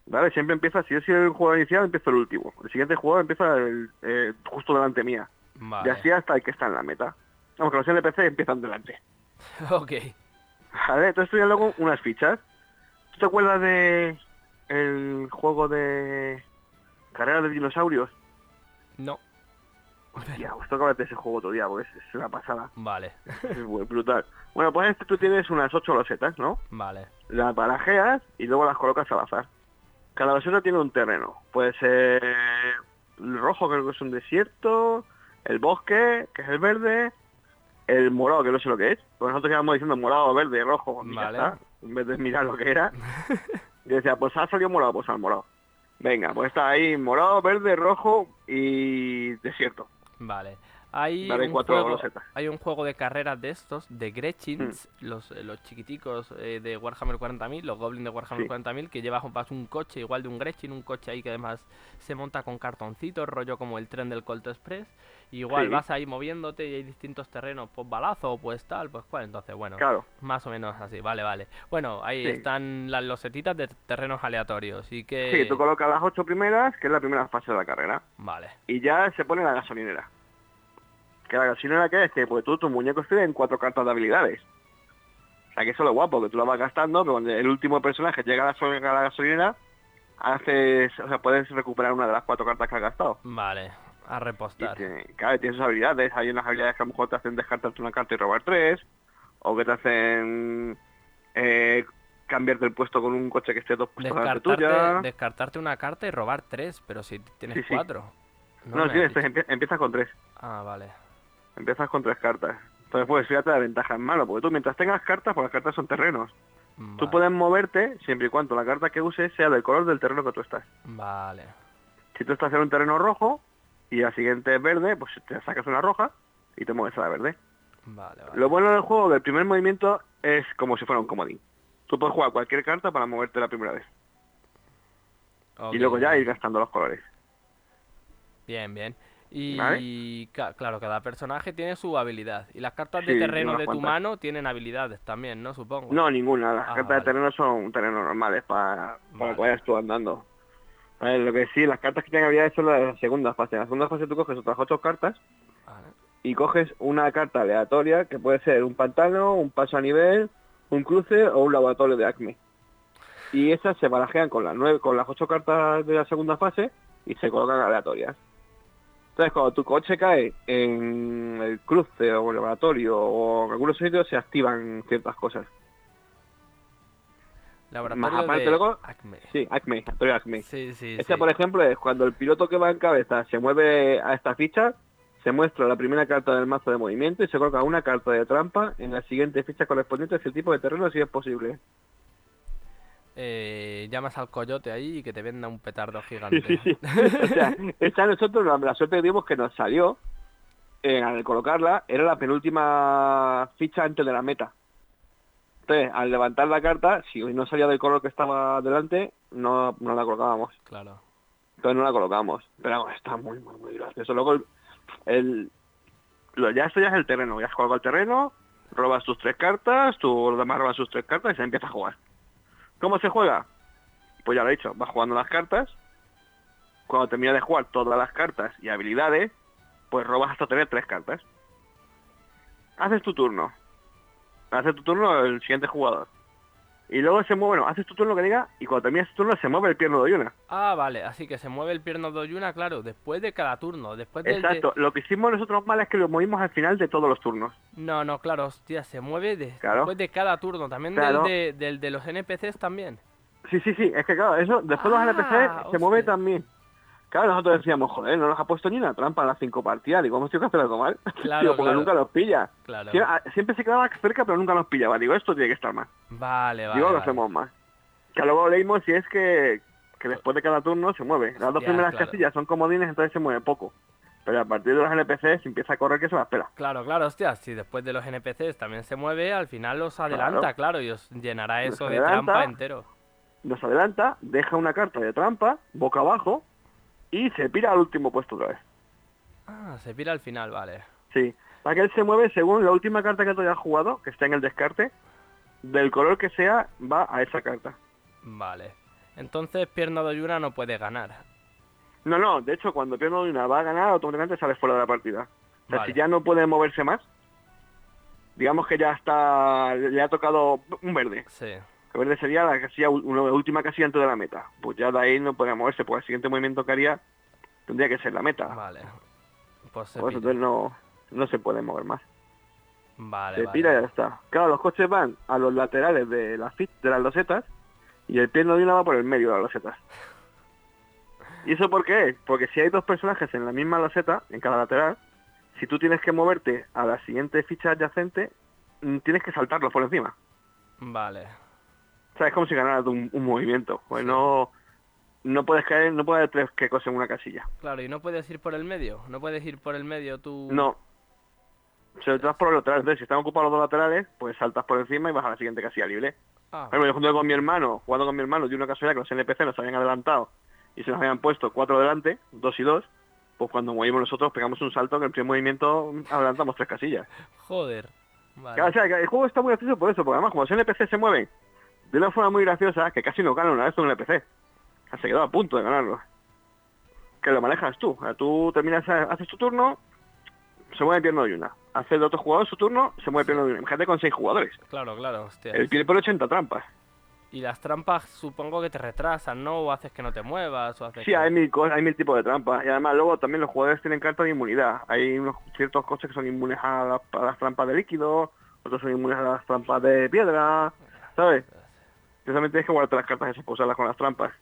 ¿Vale? Siempre empieza, si yo soy el jugador inicial, empiezo el último. El siguiente jugador empieza el, eh, justo delante mía. Vale. Y así hasta el que está en la meta. Vamos, que los NPC empiezan delante. ok. Vale, entonces tú ya luego unas fichas. ¿Tú te acuerdas de el juego de carreras de dinosaurios? No. Hostia, verte ese juego otro día, porque es, una pasada. Vale. Es muy brutal. Bueno, pues este tú tienes unas ocho losetas, ¿no? Vale. Las barajeas y luego las colocas al azar. Cada loseta tiene un terreno. Puede ser el rojo, creo que es un desierto, el bosque, que es el verde, el morado, que no sé lo que es. Pues nosotros íbamos diciendo morado, verde, rojo, Vale. en vez de mirar lo que era. y decía, pues ha salido morado, pues al morado. Venga, pues está ahí morado, verde, rojo y desierto. Vale. Hay un, cuatro juego, hay un juego de carreras de estos, de Gretchins, Mm. los, eh, los chiquiticos eh, de Warhammer 40.000, los Goblins de Warhammer Sí. 40.000, que llevas un, un coche igual de un Gretchin, un coche ahí que además se monta con cartoncitos, rollo como el tren del Colt Express. y igual Sí. vas ahí moviéndote y hay distintos terrenos, pues balazo, pues tal, pues cual. Entonces, bueno, Claro. más o menos así, vale, vale. Bueno, ahí Sí. están las losetitas de terrenos aleatorios y que... Sí, tú colocas las ocho primeras, que es la primera fase de la carrera. Vale, Y ya se pone la gasolinera. Que la gasolinera que es que pues tú tus muñecos tienen cuatro cartas de habilidades. O sea que eso es lo guapo, que tú la vas gastando, pero cuando el último personaje llega a la, a la gasolinera, haces, o sea, puedes recuperar una de las cuatro cartas que has gastado. vale. A Y repostar. tiene, claro, tiene sus habilidades. Hay unas habilidades que a lo mejor te hacen descartarte una carta y robar tres. O que te hacen eh, cambiarte el puesto con un coche que esté dos puestos delante tuya. Descartarte, descartarte una carta y robar tres, pero si tienes Sí, sí. cuatro. No, tienes, empie- empiezas con tres. Ah, vale. Empiezas con tres cartas. Entonces, pues fíjate la ventaja en mano, porque tú mientras tengas cartas, pues las cartas son terrenos. Tú puedes moverte siempre y cuando la carta que uses sea del color del terreno que tú estás. Vale. Si tú estás en un terreno rojo y la siguiente es verde, pues te sacas una roja y te mueves a la verde. Vale, vale. Lo bueno del juego del primer movimiento es como si fuera un comodín. Tú puedes jugar cualquier carta para moverte la primera vez. Y luego ya ir gastando los colores. Bien, bien. Y ¿Vale? ca- claro, cada personaje tiene su habilidad. Y las cartas Sí, de terreno de tu mano tienen habilidades también, ¿no? Supongo. No, ninguna. Las Ah, cartas vale. de terreno son terrenos normales para, para Vale. que vayas tú andando. Vale, lo que sí, las cartas que tienen habilidades son las de la segunda fase. En la segunda fase tú coges otras ocho cartas y coges una carta aleatoria que puede ser un pantano, un paso a nivel, un cruce o un laboratorio de acme. Y esas se barajean con las nueve, con las ocho cartas de la segunda fase y se colocan aleatorias. Entonces cuando tu coche cae en el cruce o el laboratorio o en algunos sitios se activan ciertas cosas. Laboratorio aparte de luego- Acme. Sí, acme, laboratorio acme. Sí, sí, Este, sí. por ejemplo, es cuando el piloto que va en cabeza se mueve a esta ficha, se muestra la primera carta del mazo de movimiento y se coloca una carta de trampa en la siguiente ficha correspondiente a ese tipo de terreno si es posible. Eh, llamas al coyote ahí y que te venda un petardo gigante. sí, sí. O sea, esta nosotros la, la suerte que tuvimos que nos salió eh, al colocarla era la penúltima ficha antes de la meta. Entonces, al levantar la carta, si no salía del color que estaba delante, no, no la colocábamos. Claro. Entonces no la colocamos. Pero vamos, está muy, muy, muy gracioso. Luego, el, el- lo, ya esto ya es el terreno. Ya has colgado el terreno, robas tus tres cartas, tú los demás roban sus tres cartas y se empieza a jugar. ¿Cómo se juega? Pues ya lo he dicho, vas jugando las cartas. Cuando terminas de jugar todas las cartas y habilidades, pues robas hasta tener tres cartas. Haces tu turno. Haces tu turno el siguiente jugador. Y luego se mueve, bueno, haces tu turno que diga, y cuando terminas tu turno se mueve el pierno de Yuna. Ah, vale, así que se mueve el pierno de Oyuna, claro, después de cada turno, después del de- Exacto. Lo que hicimos nosotros mal es que lo movimos al final de todos los turnos. No, no, claro, hostia, se mueve de- Claro. después de cada turno, también Claro. del, de, del de los NPCs también. Sí, sí, sí. Es que claro, eso después Ah, los NPC se mueve también. Claro, nosotros decíamos, joder, no nos ha puesto ni una trampa en las cinco partidas. Digo, hemos tenido que hacer algo mal. Claro, Digo, porque claro. nunca los pilla. Claro. Sie- a- Siempre se quedaba cerca, pero nunca nos pillaba. Digo, esto tiene que estar mal. Vale, vale. Digo, lo vale. hacemos más. Que luego leímos si es que, que después de cada turno se mueve. Las dos primeras casillas son comodines, entonces se mueve poco. Pero a partir de los NPCs empieza a correr que se la espera. Claro, claro, hostia, si después de los NPCs también se mueve, al final os adelanta, claro, y os llenará Nos eso de adelanta. trampa entero. Nos adelanta, deja una carta de trampa, boca abajo, y se pira al último puesto otra vez. Ah, se pira al final, vale. Sí, para que él se mueve según la última carta que tú hayas jugado, que está en el descarte, del color que sea, va a esa carta. Vale. Entonces pierna de Oyuna no puede ganar. No, no, de hecho, cuando pierdo de una va a ganar, automáticamente sale fuera de la partida. O sea, Vale. si ya no puede moverse más, digamos que ya está, le ha tocado un verde. Sí. Verde sería la casilla, una última casilla antes de la meta. Pues ya de ahí no puede moverse, porque el siguiente movimiento que haría tendría que ser la meta. Vale. Pues se Por eso entonces no, no se puede mover más. Vale, se vale. pira y ya está. Claro, los coches van a los laterales de las, de las losetas y el pierno de una va por el medio de las losetas. ¿Y eso por qué? Porque si hay dos personajes en la misma loseta, en cada lateral, si tú tienes que moverte a la siguiente ficha adyacente, mm, tienes que saltarlos por encima. Vale. O sea, es como si ganaras un, un movimiento. Pues no, no puedes caer, no puedes haber tres que en una casilla. Claro, y no puedes ir por el medio. No puedes ir por el medio tú. No. Se lo por los laterales. Entonces, si están ocupados los dos laterales, pues saltas por encima y vas a la siguiente casilla libre. Ah, yo junto con mi hermano, jugando con mi hermano, de una casualidad que los NPC nos habían adelantado y se nos habían puesto cuatro delante, dos y dos, pues cuando movimos nosotros pegamos un salto que en el primer movimiento adelantamos tres casillas. joder. Vale. O sea, el juego está muy gracioso por eso, porque además como los NPC se mueven de una forma muy graciosa, que casi no gana una vez un NPC. Se quedó a punto de ganarlo. Que lo manejas tú. Tú terminas, haces tu turno, se mueve el pierno de una. Hace el otro jugador su turno, se mueve el pierno de una. Imagínate con seis jugadores. Claro, claro, hostia. El pie por 80 trampas. Y las trampas supongo que te retrasan, ¿no? O haces que no te muevas, o haces Sí, que- hay mil, cosas, hay mil tipos de trampas. Y además luego también los jugadores tienen cartas de inmunidad. Hay unos ciertos coches que son inmunes a, las- a las trampas de líquido, otros son inmunes a las trampas de piedra, ¿sabes? También tienes que guardarte las cartas esas para usarlas con las trampas.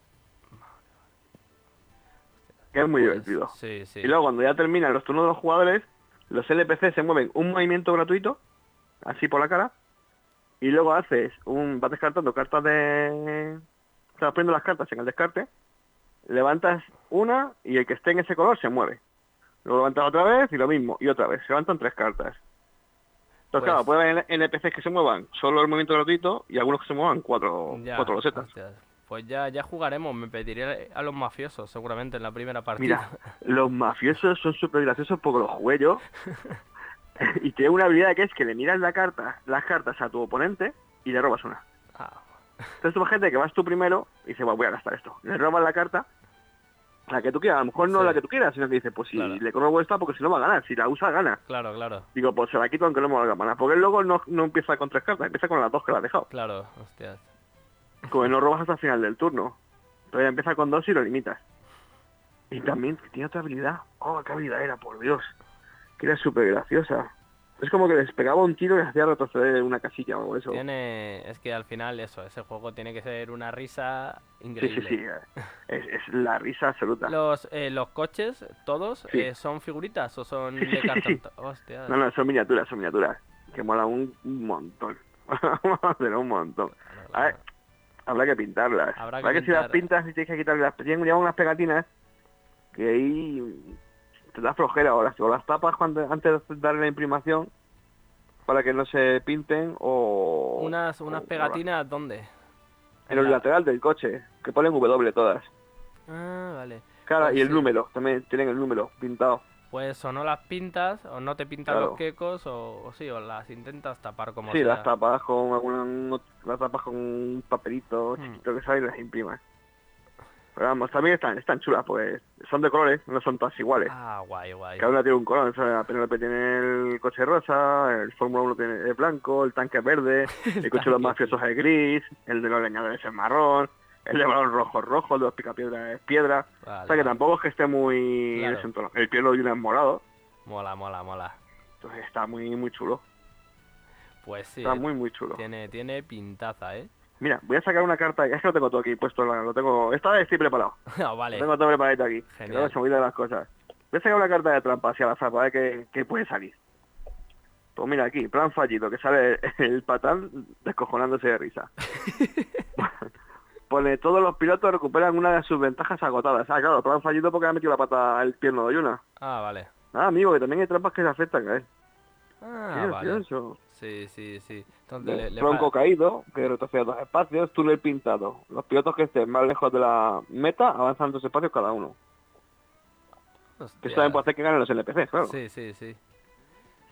Que es muy Pues, divertido. Sí, sí. Y luego cuando ya terminan los turnos de los jugadores, los NPC se mueven un movimiento gratuito, así por la cara, y luego haces un, vas descartando cartas de... O sea, poniendo las cartas en el descarte, levantas una y el que esté en ese color se mueve. Luego levantas otra vez y lo mismo, y otra vez, se levantan tres cartas. Entonces, Pues- claro, puede haber NPCs que se muevan solo el movimiento gratuito y algunos que se muevan cuatro, Ya, cuatro losetas. hostias. Pues ya, ya jugaremos, me pediré a los mafiosos seguramente en la primera partida. Mira, los mafiosos son súper graciosos porque los jugué yo. y tiene una habilidad que es que le miras la carta, las cartas a tu oponente y le robas una. Ah, Entonces tú gente que vas tú primero y dice, "Bueno, voy a gastar esto. Le robas la carta, la que tú quieras. A lo mejor no Sí. la que tú quieras, sino que dice, pues si Claro. le robo esta porque si no va a ganar. Si la usa, gana. claro, claro, Digo, pues se la quito aunque no me valga mana. Porque luego no, no empieza con tres cartas, empieza con las dos que la has dejado. claro, hostias. Como que no robas hasta el final del turno. Entonces empieza con dos y lo limitas. Y también tiene otra habilidad. Oh, qué habilidad era, por Dios. Que era súper graciosa. Es como que les pegaba un tiro y les hacía retroceder una casilla o algo eso. Tiene, es que al final eso, ese juego tiene que ser una risa Sí, sí, increíble. sí. eh. Es, es la risa absoluta. Los, eh, los coches, todos, Sí. eh, son figuritas o son Sí, de sí, cartón. sí. No, no, son miniaturas, son miniaturas. Que mola un, montón. Pero un montón. Claro, A ver, claro. habrá que pintarlas. Habrá Habrá que si las pintas y tienes que quitarle las... Unas pegatinas que ahí te da flojera las, o las tapas cuando, antes de darle la imprimación para que no se pinten o... Unas, unas o- pegatinas, ¿dónde? En el la- lateral del coche, que ponen W todas. Ah, vale. Cara, Pues y el sí. número, también tienen el número pintado. Pues o no las pintas, o no te pintan Claro. los quecos, o, o sí, o las intentas tapar como sí, sea. las tapas con alguna, las tapas con un papelito Hmm. chiquito que sale y las imprimas. Pero vamos, también están, están chulas, pues son de colores, no son todas iguales. Ah, guay, guay. Cada una tiene un color, o sea, la Penélope tiene el coche rosa, el Fórmula 1 tiene el blanco, el tanque es verde, el, coche de los mafiosos es gris, el de los leñadores es marrón, el de balón rojo es rojo, el de los picapiedras es piedra. Vale, o sea que tampoco es que esté muy Claro. en ese entorno. El pielo de una es morado, Mola, mola, mola. entonces está muy muy chulo. Pues sí, Está muy muy chulo. tiene, tiene pintaza, ¿eh? Mira, voy a sacar una carta, es que lo tengo todo aquí puesto, lo tengo, esta vez estoy preparado. Ah, vale. Lo tengo todo preparadito aquí. Genial. Se me olvidan las cosas. Voy a sacar una carta de trampa hacia la azar para ver qué, qué puede salir. Pues mira aquí, plan fallido, que sale el patán descojonándose de risa. Pone, todos los pilotos recuperan una de sus ventajas agotadas. Ah, claro, plan fallido porque ha metido la pata el pierno de Yuna. Ah, vale. Ah, amigo, que también hay trampas que se afectan a él. Ah, vale. Sí, sí, sí. Entonces le, le Tronco caído, que retrocede dos espacios, túnel pintado. Los pilotos que estén más lejos de la meta avanzan dos espacios cada uno. Que Hostia. eso también puede hacer que ganen los NPCs, claro. Sí, sí, sí.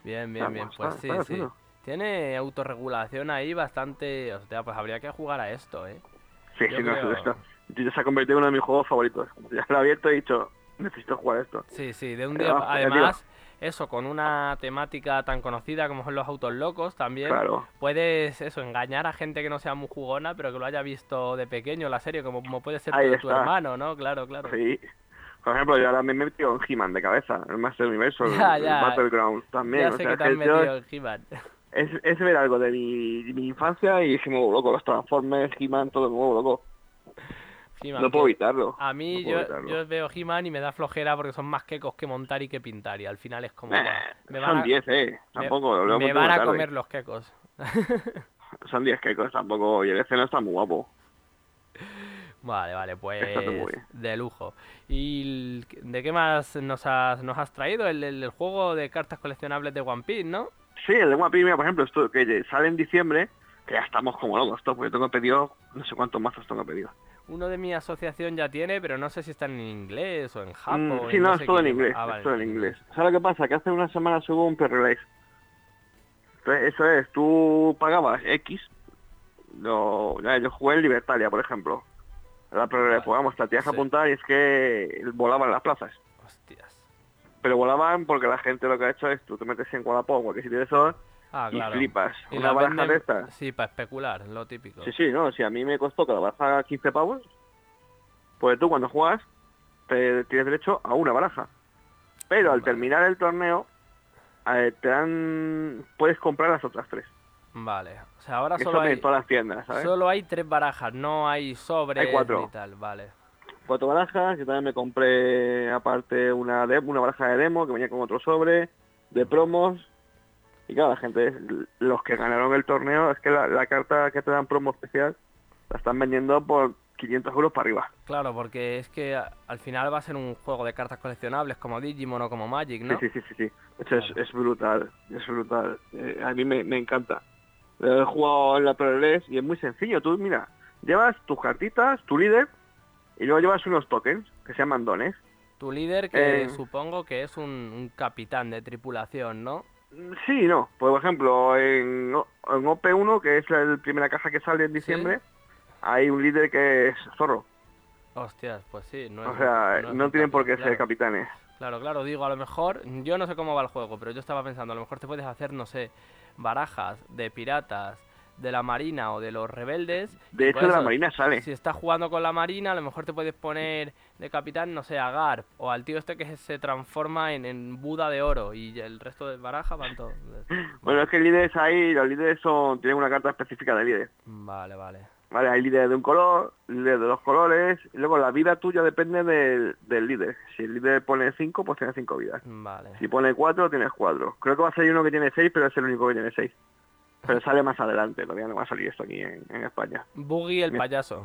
Bien, bien, bien. Pues sí, sí. Tiene autorregulación ahí bastante... Hostia, pues habría que jugar a esto, ¿eh? Sí, Yo sí, no, creo- esto, ya se ha convertido en uno de mis juegos favoritos. Ya lo he abierto y he dicho, necesito jugar esto. Sí, sí, de un día... Además, eso, con una temática tan conocida como son los autos locos también... Claro. Puedes, eso, engañar a gente que no sea muy jugona, pero que lo haya visto de pequeño la serie, como, como puede ser tu, tu hermano, ¿no? Claro, claro. Sí. Por ejemplo, yo ahora me he metido en He-Man de cabeza, el Master Universo, el, Ya, el ya. Battleground también. ya o sé sea, que te has yo- metido en He-Man. es, es ver algo de mi, mi infancia y que me loco. Los Transformers, He-Man, todo me loco. No puedo evitarlo. A mí no yo, evitarlo. yo veo He-Man y me da flojera porque son más quecos que montar y que pintar y al final es como... Eh, "Buah, me van son a, 10, eh. Tampoco, me van a comer los quecos. Son 10 quecos tampoco. Y el escena está muy guapo. Vale, vale, pues de lujo. ¿Y de qué más nos has, nos has traído? El, el- el juego de cartas coleccionables de One Piece, ¿no? Sí, el de One Piece, mira, por ejemplo, esto que sale en diciembre, que ya estamos como locos, esto, porque tengo pedido, no sé cuántos mazos tengo pedido. Uno de mi asociación ya tiene, pero no sé si está en inglés o en Japón. Mm, sí, no, es todo en inglés, Ah, es todo en inglés. ¿Sabes lo que pasa? Que hace una semana hubo un pre-release. Entonces, eso es, tú pagabas X, lo, ya, yo jugué en Libertalia, por ejemplo. La pre-release, Vale, vamos, te tienes que sí. apuntar y es que volaban las plazas. Hostias. Pero volaban porque la gente lo que ha hecho es, tú te metes en Wallapop o cualquier sitio de esos, Ah, y claro. flipas. Y Una la baraja venden- de estas. Sí, para especular, lo típico. Sí, sí, no, si a mí me costó cada baraja 15 pavos, pues tú cuando juegas te tienes derecho a una baraja. Pero al Vale. terminar el torneo eh, te dan puedes comprar las otras tres. Vale. O sea, ahora Eso solo en hay, todas las tiendas, ¿sabes? solo hay tres barajas, no hay sobres Hay cuatro. ni tal. Vale. Cuatro barajas, yo también me compré aparte una de, una baraja de demo que venía con otro sobre, de promos. Y claro, la gente, los que ganaron el torneo, es que la, la carta que te dan promo especial la están vendiendo por 500 euros para arriba. Claro, porque es que al final va a ser un juego de cartas coleccionables como Digimon o como Magic, ¿no? Sí, sí, sí, sí. sí. Eso es, Claro. es brutal, es brutal. Eh, a mí me, me encanta. Lo He jugado en la ProLes y es muy sencillo. Tú, mira, llevas tus cartitas, tu líder, y luego llevas unos tokens que se llaman dones. Tu líder, que Eh. supongo que es un, un capitán de tripulación, ¿no? Mm, Sí, no. Por ejemplo, en, en OP1, que es la primera caja que sale en diciembre, hay un líder que es zorro. Hostias, pues sí. No o sea, no, tienen por qué ser capitanes. Claro, claro, digo, a lo mejor, yo no sé cómo va el juego, pero yo estaba pensando, a lo mejor te puedes hacer, no sé, barajas de piratas, de la marina o de los rebeldes. De hecho, de la marina sale. Si estás jugando con la marina, a lo mejor te puedes poner de capitán, no sé, a Garp o al tío este que se transforma en, en Buda de oro y el resto de barajas van todos. Bueno, es que líderes ahí, los líderes son tienen una carta específica de líder. Vale, vale. Vale, hay líderes de un color, líderes de dos colores, y luego la vida tuya depende del, del líder. Si el líder pone 5, pues tienes 5 vidas. Vale. Si pone 4, tienes 4. Creo que va a ser uno que tiene 6, pero es el único que tiene 6. Pero sale más adelante, todavía no va a salir esto aquí en, en España. Boogie el payaso.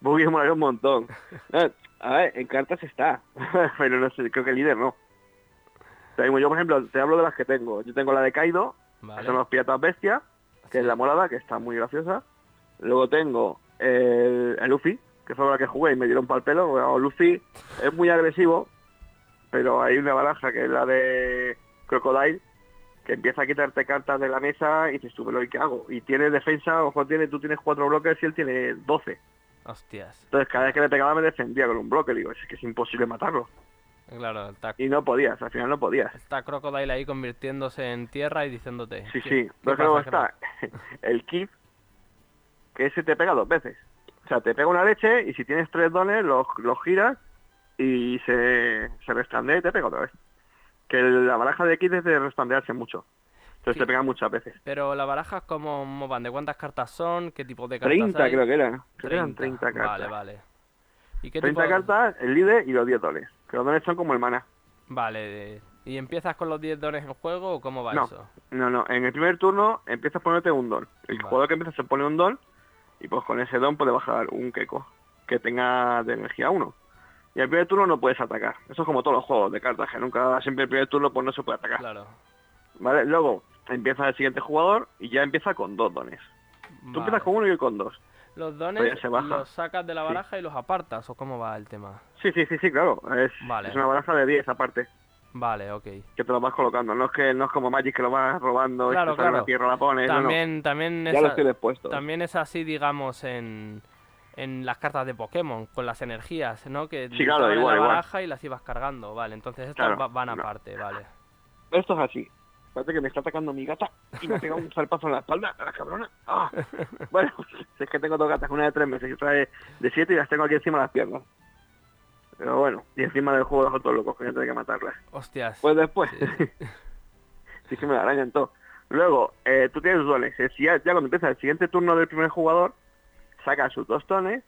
Boogie molaría un montón. A ver, en cartas está, pero no sé, creo que el líder no. Yo, por ejemplo, te hablo de las que tengo. Yo tengo la de Kaido, que Vale. son los piratas bestia, que es la morada, que está muy graciosa. Luego tengo el, el Luffy, que fue la que jugué y me dieron pal pelo. Bueno, Luffy es muy agresivo, pero hay una baraja que es la de Crocodile, que empieza a quitarte cartas de la mesa y dices tú, pero ¿y qué hago? Y tiene defensa, ojo, tiene, tú tienes cuatro bloques y él tiene 12. Hostias. Entonces cada vez que le pegaba me defendía con un bloque. Digo, es que es imposible matarlo. Claro, está, Y no podías, al final no podías. está Crocodile ahí convirtiéndose en tierra y diciéndote. Sí, ¿qué- sí. Pero luego está el kit, que ese te pega dos veces. O sea, te pega una leche y si tienes tres dones, los, los giras y se, se y te pega otra vez. Que la baraja de kit es de restandearse mucho. Entonces Sí. te pega muchas veces. Pero la baraja, ¿cómo, van? ¿De cuántas cartas son? ¿Qué tipo de cartas 30 hay? creo que eran. Creo que eran 30 cartas. Vale, vale. ¿Y qué 30 tipo- cartas, el líder y los 10 dones. Que los dones son como el mana. Vale. ¿Y empiezas con los 10 dones en juego o cómo va No. eso? No, no, en el primer turno empiezas ponerte un don. El Vale. jugador que empieza se pone un don y pues con ese don puede bajar un Keko que tenga de energía 1. Y el primer turno no puedes atacar. Eso es como todos los juegos de cartas, que nunca, siempre el primer turno pues no se puede atacar. Claro. ¿Vale? Luego empieza el siguiente jugador y ya empieza con dos dones. Tú empiezas con uno y él con dos. Los dones se baja. los sacas de la Sí. baraja y los apartas, ¿o cómo va el tema? Sí, sí, sí, sí, claro. Es, Vale. es una baraja de 10 aparte, Vale, ok. que te lo vas colocando. No es que no es como Magic que lo vas robando Claro, y te sale claro. una tierra la pones. no, no. También, también, Ya lo también es así, digamos, en, en las cartas de Pokémon, con las energías, ¿no? Que Sí, claro, en igual, la igual. baraja y las ibas cargando, vale. Entonces estas Claro, va- van no. aparte, vale. Esto es así. Parece que me está atacando mi gata y me ha pegado un zarpazo en la espalda, la cabrona. Ah. Bueno, es que tengo dos gatas, una de tres meses y otra de, de siete y las tengo aquí encima de las piernas. Pero bueno, y encima del juego de los otros locos que voy a tener que matarlas. Hostias. Pues después, Sí. sí que me la arañan todo. Luego, eh, tú tienes dones. Eh, Si ya, ya cuando empieza el siguiente turno del primer jugador, saca sus dos dones,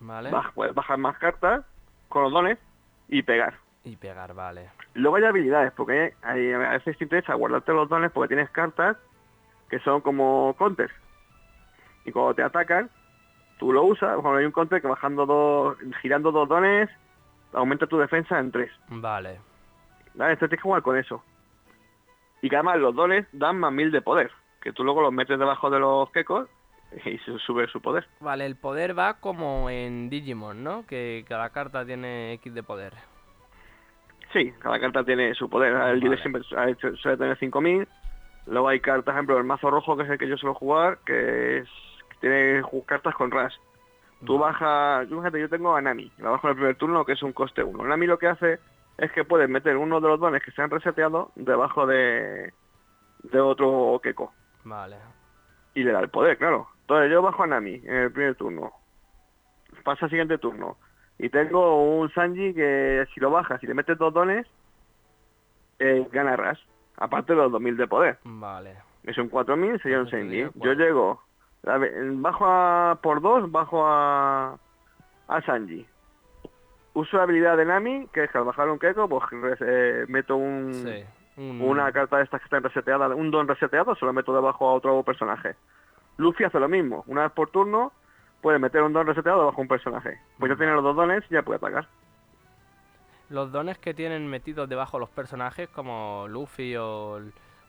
Vale. bajar más cartas con los dones y pegar. Y pegar, vale. Luego hay habilidades, porque hay, a veces te interesa guardarte los dones porque tienes cartas que son como counters. Y cuando te atacan, tú lo usas, cuando hay un counter que bajando dos, girando dos dones, aumenta tu defensa en tres. Vale. ¿Vale? Entonces tienes que jugar con eso. Y que además los dones dan más mil de poder, que tú luego los metes debajo de los quecos y se sube su poder. Vale, el poder va como en Digimon, ¿no? Que cada carta tiene X de poder. Sí, cada carta tiene su poder. El Vale. siempre su- su- suele tener 5000. Luego hay cartas, por ejemplo, el mazo rojo, que es el que yo suelo jugar, que, es, que tiene cartas con Rush. Tú Vale. bajas, fíjate, yo tengo a Nami, la bajo en el primer turno, que es un coste 1. Nami lo que hace es que puedes meter uno de los dones que se han reseteado debajo de, de otro Keko. Vale. Y le da el poder, claro. Entonces yo bajo a Nami en el primer turno. Pasa al siguiente turno. Y tengo un Sanji que si lo bajas y le metes dos dones, eh, gana Ras. Aparte de los 2000 de poder. Vale. Es un 4000, sería un 6000. Yo llego, a ver, bajo a, por dos, bajo a, a Sanji. Uso la habilidad de Nami, que es que al bajar un Keko, pues eh, meto un, Sí. Un- una carta de estas que están reseteadas, un don reseteado, se lo meto debajo a otro personaje. Luffy hace lo mismo, una vez por turno puede meter un don reseteado debajo a un personaje. Pues ya tiene los dos dones y ya puede atacar. Los dones que tienen metidos debajo los personajes, como Luffy o,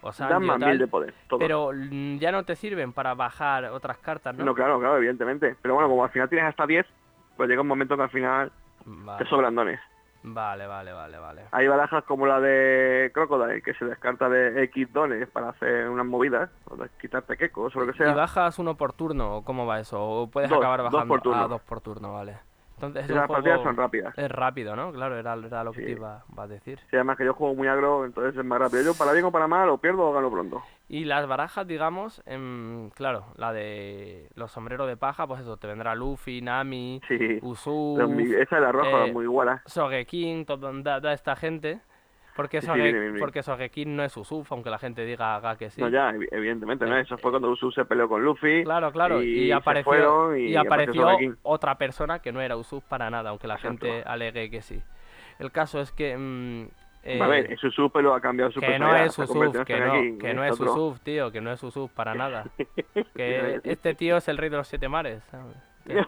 o Sanji Dan o más tal, mil de poder. todo. pero mm, ya no te sirven para bajar otras cartas, ¿no? ¿no? claro, claro, evidentemente. Pero bueno, como al final tienes hasta 10, pues llega un momento que al final Vale, te sobran dones. Vale, vale, vale, vale. Hay barajas como la de Crocodile, que se descarta de X dones para hacer unas movidas, o de quitarte quecos o lo que ¿Y sea. bajas uno por turno o cómo va eso? ¿O puedes Dos, acabar bajando? turno. Ah, dos por turno, vale. Entonces Y las partidas son rápidas. Es rápido, ¿no? Claro, era, era lo que Sí. te iba, iba a decir. Sí, además que yo juego muy agro, entonces es más rápido. Yo para bien o para mal, o pierdo o gano pronto. Y las barajas, digamos, em, claro, la de los sombreros de paja, pues eso, te vendrá Luffy, Nami, Sí. Mi- esa es la roja, eh, muy igual. Sogeking, toda, toda esta gente. Porque, Sí, sí, Soge- bien, bien, bien. porque Sogeking no es Usopp, aunque la gente diga que sí. No, ya, evi- evidentemente, ¿no? Eh, Eso fue cuando Usopp se peleó con Luffy. Claro, claro, y, apareció, y y apareció Sogeking. otra persona que no era Usopp para nada, aunque la Exacto. gente alegue que sí. El caso es que... mm, eh, A ver, pero ha cambiado su que no es en que no, que no es. Usopp, tío, que no es Usopp para nada. Que este tío es el rey de los siete mares. ¿sabes?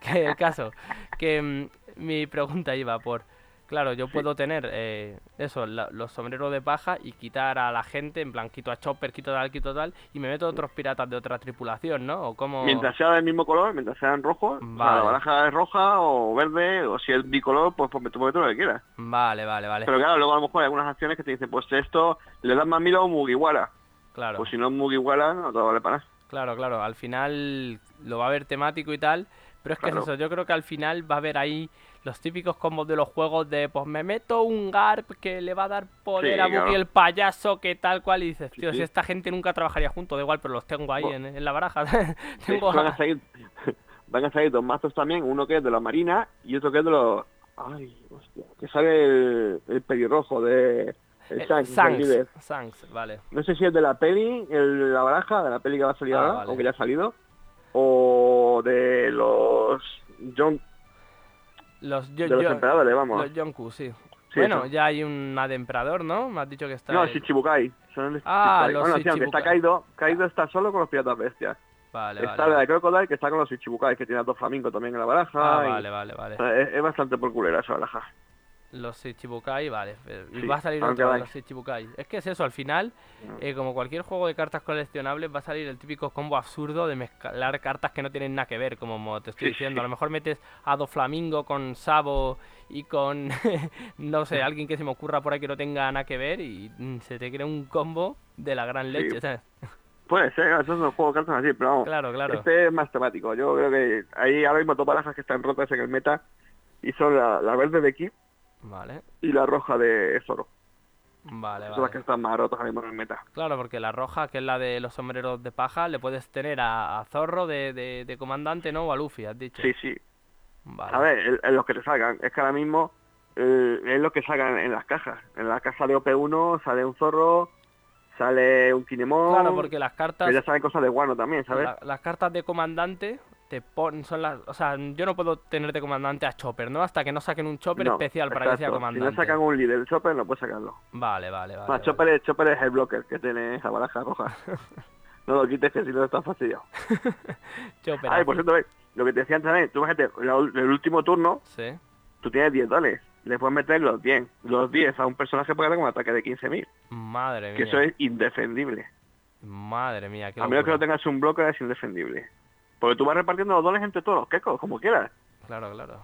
Que, que el caso, que mm, mi pregunta iba por, claro, yo puedo tener eh, eso, la- los sombreros de paja y quitar a la gente, en plan, quito a Chopper, quito tal, quito tal, y me meto otros piratas de otra tripulación, ¿no? O como... Mientras sea del mismo color, mientras sean rojos, o sea, Vale. la baraja es roja o verde, o si es bicolor, pues, pues tú metes lo que quieras. Vale, vale, vale. Pero claro, luego a lo mejor hay algunas acciones que te dicen, pues esto le das más mil a un Mugiwara. Claro. Pues si no es Mugiwara, no te vale para nada. Claro, claro, al final lo va a haber temático y tal, pero es que Claro. es eso, yo creo que al final va a haber ahí los típicos combos de los juegos de, pues me meto un Garp que le va a dar poder Sí, a claro. el payaso, que tal cual, y dices, tío, sí. si esta gente nunca trabajaría juntos, da igual, pero los tengo ahí Bueno. en, en la baraja. tengo Van a- salir, van a salir dos mazos también, uno que es de la marina y otro que es de los... Ay, hostia, que sale el, el pelirrojo de... El Shanks, Shanks, vale. No sé si es de la peli, el, la baraja, de la peli que va a salir Ah, ahora, vale. o que ya ha salido, o de los John, Los, yo, de los yo- emperadores, vamos. los Yonku, sí. Sí, bueno, eso. ya hay una de emperador, ¿no? Me has dicho que está... No, el- Shichibukai. Son Ah, Shichibukai. los bueno, está caído, caído está solo con los piratas bestias. Vale, está vale. la de Crocodile que está con los Shichibukai, que tiene a dos flamingos también en la baraja. Ah, y- vale, vale, vale. es, es bastante por culera esa baraja. Los Ichibukai, vale. eh, Y Sí, va a salir otro de los Ichibukai. Es que es eso, al final, eh, como cualquier juego de cartas coleccionables, va a salir el típico combo absurdo de mezclar cartas que no tienen nada que ver, como te estoy Sí, diciendo. A lo mejor metes a Doflamingo con Sabo y con, no sé, alguien que se me ocurra por ahí que no tenga nada que ver y mm, se te crea un combo de la gran leche. ¿sabes? Puede ser, esos son juegos de cartas así, pero vamos. Claro, claro. Este es más temático. Yo creo que hay ahora mismo dos barajas que están rotas en el meta y son la, la verde de Kid Vale, y la roja de Zoro. vale, Son las que están más rotas ahora mismo en el meta. Claro, porque la roja, que es la de los sombreros de paja, le puedes tener a, a Zorro de, de, de comandante, ¿no? O a Luffy, has dicho. Sí, sí. Vale. A ver, el- en los que te salgan. Es que ahora mismo es lo que salgan en las cajas. En la caja de OP1 sale un zorro, sale un Kinemon. Claro, porque las cartas, que ya salen cosas de guano también, ¿sabes? la- las cartas de comandante te ponen, son las, o sea, yo no puedo tener de comandante a Chopper, ¿no? Hasta que no saquen un Chopper No, especial para que sea comandante. Si no sacan un líder Chopper, no puedes sacarlo. Vale, vale, vale. Más, vale. Chopper, es, Chopper es el blocker que tiene esa baraja roja. no lo quites que si no estás fastidiado. Chopper. Ay, por cierto, ve, lo que te decía antes también, tú ul- el último turno, Sí. tú tienes 10 dólares. Le puedes meter los 10. Los 10 a un personaje puede dar un ataque de 15.000. Madre Que mía. eso es indefendible. Madre mía, qué A menos que no tengas un blocker es indefendible. Porque tú vas repartiendo los dones entre todos los quecos, como quieras. Claro, claro.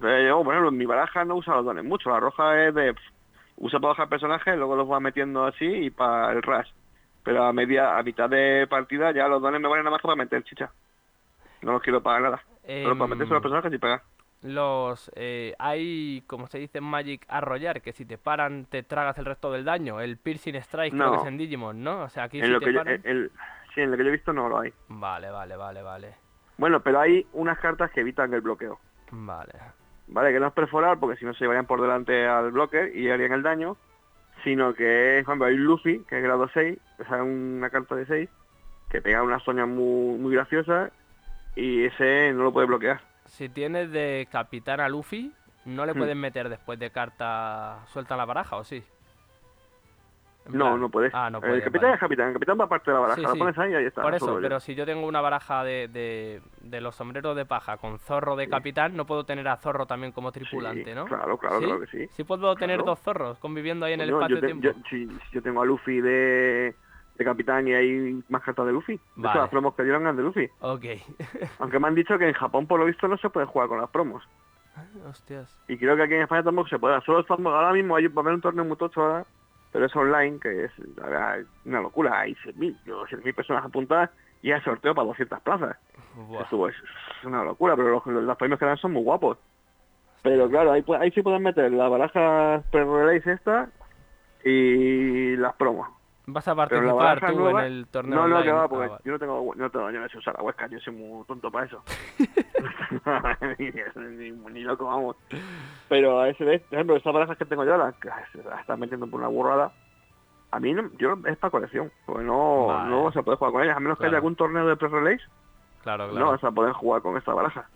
Pero yo, por ejemplo, en mi baraja no usa los dones mucho. La roja es de... pff, usa para bajar personajes, luego los vas metiendo así y para el rush. Pero a media, a mitad de partida ya los dones me valen nada más para meter chicha. No los quiero pagar nada. Solo para Em, meterse los personajes y pegar. los eh, hay, como se dice en Magic, arrollar, que si te paran te tragas el resto del daño. El Piercing Strike creo que No. es en Digimon, ¿no? O sea, aquí En si lo te que yo, paran... el- el- sí, en lo que yo he visto no lo hay. Vale, vale, vale, vale. Bueno, pero hay unas cartas que evitan el bloqueo. Vale. ¿Vale? Que no es perforar, porque si no se llevarían por delante al bloque y harían el daño, sino que, por ejemplo, hay Luffy, que es grado 6, o sea, una carta de 6, que pega una soña muy, muy graciosa y ese no lo puede bloquear. Si tienes de capitán a Luffy, ¿no le Hmm. puedes meter después de carta suelta en la baraja o sí? No, no puedes. Ah, no el puedes. capitán vale. es capitán, el capitán va aparte de la baraja, Sí, la sí. pones ahí y ahí está. Por eso, yo. pero si yo tengo una baraja de, de, de los sombreros de paja con zorro de Sí. capitán, no puedo tener a zorro también como tripulante, ¿no? Claro, claro, claro que sí. Sí puedo tener dos zorros conviviendo ahí en el Coño, yo, te- espacio-tiempo. yo- si, si yo tengo a Luffy de, de capitán y hay más cartas de Luffy. De hecho, Vale. las promos que dieron eran de Luffy. Ok. Aunque me han dicho que en Japón, por lo visto, no se puede jugar con las promos. Hostias. Y creo que aquí en España tampoco se puede. Solo estamos, ahora mismo hay, va a haber un torneo muy tocho ahora, pero es online, que es la verdad, una locura. Hay 6.000, yo, 6.000 personas apuntadas y hay sorteo para 200 plazas. Eso es, es una locura, pero los, los premios que dan son muy guapos. Pero claro, ahí, ahí sí pueden meter la baraja pre-release esta y las promos. ¿Vas a participar tú nueva- en el torneo No, no, online? que va, Ah, porque vale. yo no tengo, no tengo, yo no sé usar la huesca, yo soy muy tonto para eso. ni, ni, ni loco, vamos. Pero a ese vez, por ejemplo, esas barajas que tengo yo, las que se las están metiendo por una burrada, a mí no, yo es para colección, porque no, Vale. no se puede jugar con ellas, a menos que Claro. haya algún torneo de pre-release, Claro, no claro. vas a poder jugar con esta baraja.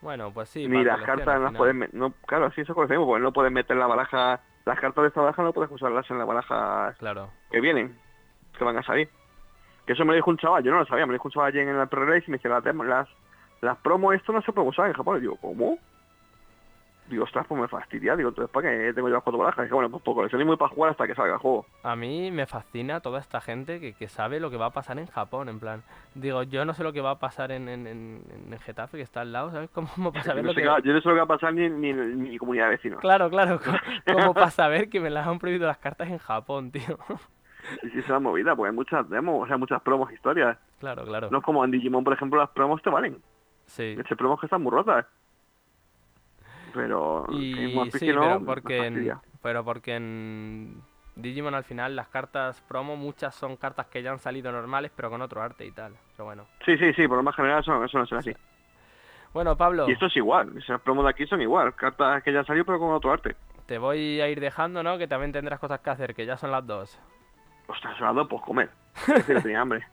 Bueno, pues sí. Ni las cartas al las pueden no Claro, sí, eso colección, porque no puedes meter la baraja, las cartas de esta baraja no puedes usarlas en la baraja Claro. que vienen, que van a salir. Que eso me lo dijo un chaval, yo no lo sabía, me lo dijo un chaval allí en el pre-release y me dice, las, las, las promos esto no se puede usar en Japón. Y digo, ¿cómo? Digo, ostras, pues me fastidia. Digo, entonces, ¿para qué tengo yo las cuatro barajas? Dije, bueno, pues por coleccionismo y para jugar hasta que salga el juego. A mí me fascina toda esta gente que, que sabe lo que va a pasar en Japón, en plan. Digo, yo no sé lo que va a pasar en, en, en, en Getafe, que está al lado, ¿sabes? ¿Cómo para saber Yo no, lo sé que... yo no sé lo que va a pasar ni en ni mi comunidad de vecinos. Claro, claro, co- como para saber que me las han prohibido las cartas en Japón, tío. Y sí se la movida, porque hay muchas demos, o sea, muchas promos, historias. Claro, claro. No es como en Digimon, por ejemplo, las promos te valen. Sí. Ese promos que están muy rotas. Pero Y sí, pero porque, en, pero porque en Digimon al final las cartas promo, muchas son cartas que ya han salido normales, pero con otro arte y tal. Pero bueno. Sí, sí, sí, por lo más general eso, eso no será así. Bueno, Pablo, Y esto es igual, esas promos de aquí son igual, cartas que ya han salido pero con otro arte. te voy a ir dejando, ¿no? Que también tendrás cosas que hacer, que ya son las dos. Ostras, son las dos, pues comer. Es que tenía hambre.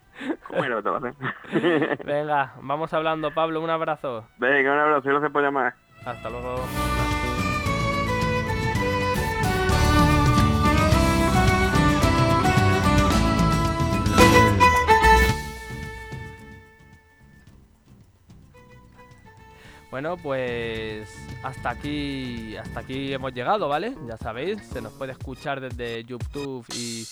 Comer. Venga, vamos hablando, Pablo, un abrazo. Venga, un abrazo, gracias por llamar. Hasta luego. Bueno, pues hasta aquí, hasta aquí hemos llegado, ¿vale? Ya sabéis, se nos puede escuchar desde YouTube y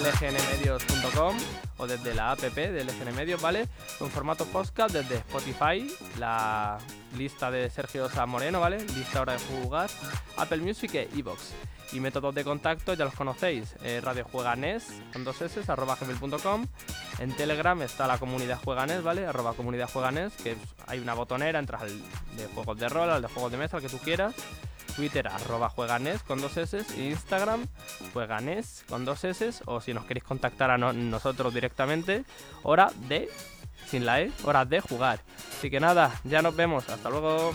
lgnmedios.com o desde la app de LGN Medios, ¿vale? En formato podcast desde Spotify, la lista de Sergio Sa Moreno, ¿vale? Lista hora de jugar, Apple Music e iVoox. Y métodos de contacto ya los conocéis, eh, Radio Jueganes con dos s arroba gmail.com. En Telegram está la comunidad Jueganes, ¿vale? Arroba comunidad Jueganes, que es- hay una botonera, entras al de juegos de rol, al de juegos de mesa, al que tú quieras. Twitter arroba jueganes con dos s Instagram jueganes con dos s o si nos queréis contactar a no- nosotros directamente, hora de, sin la E, hora de jugar. Así que nada, ya nos vemos, hasta luego.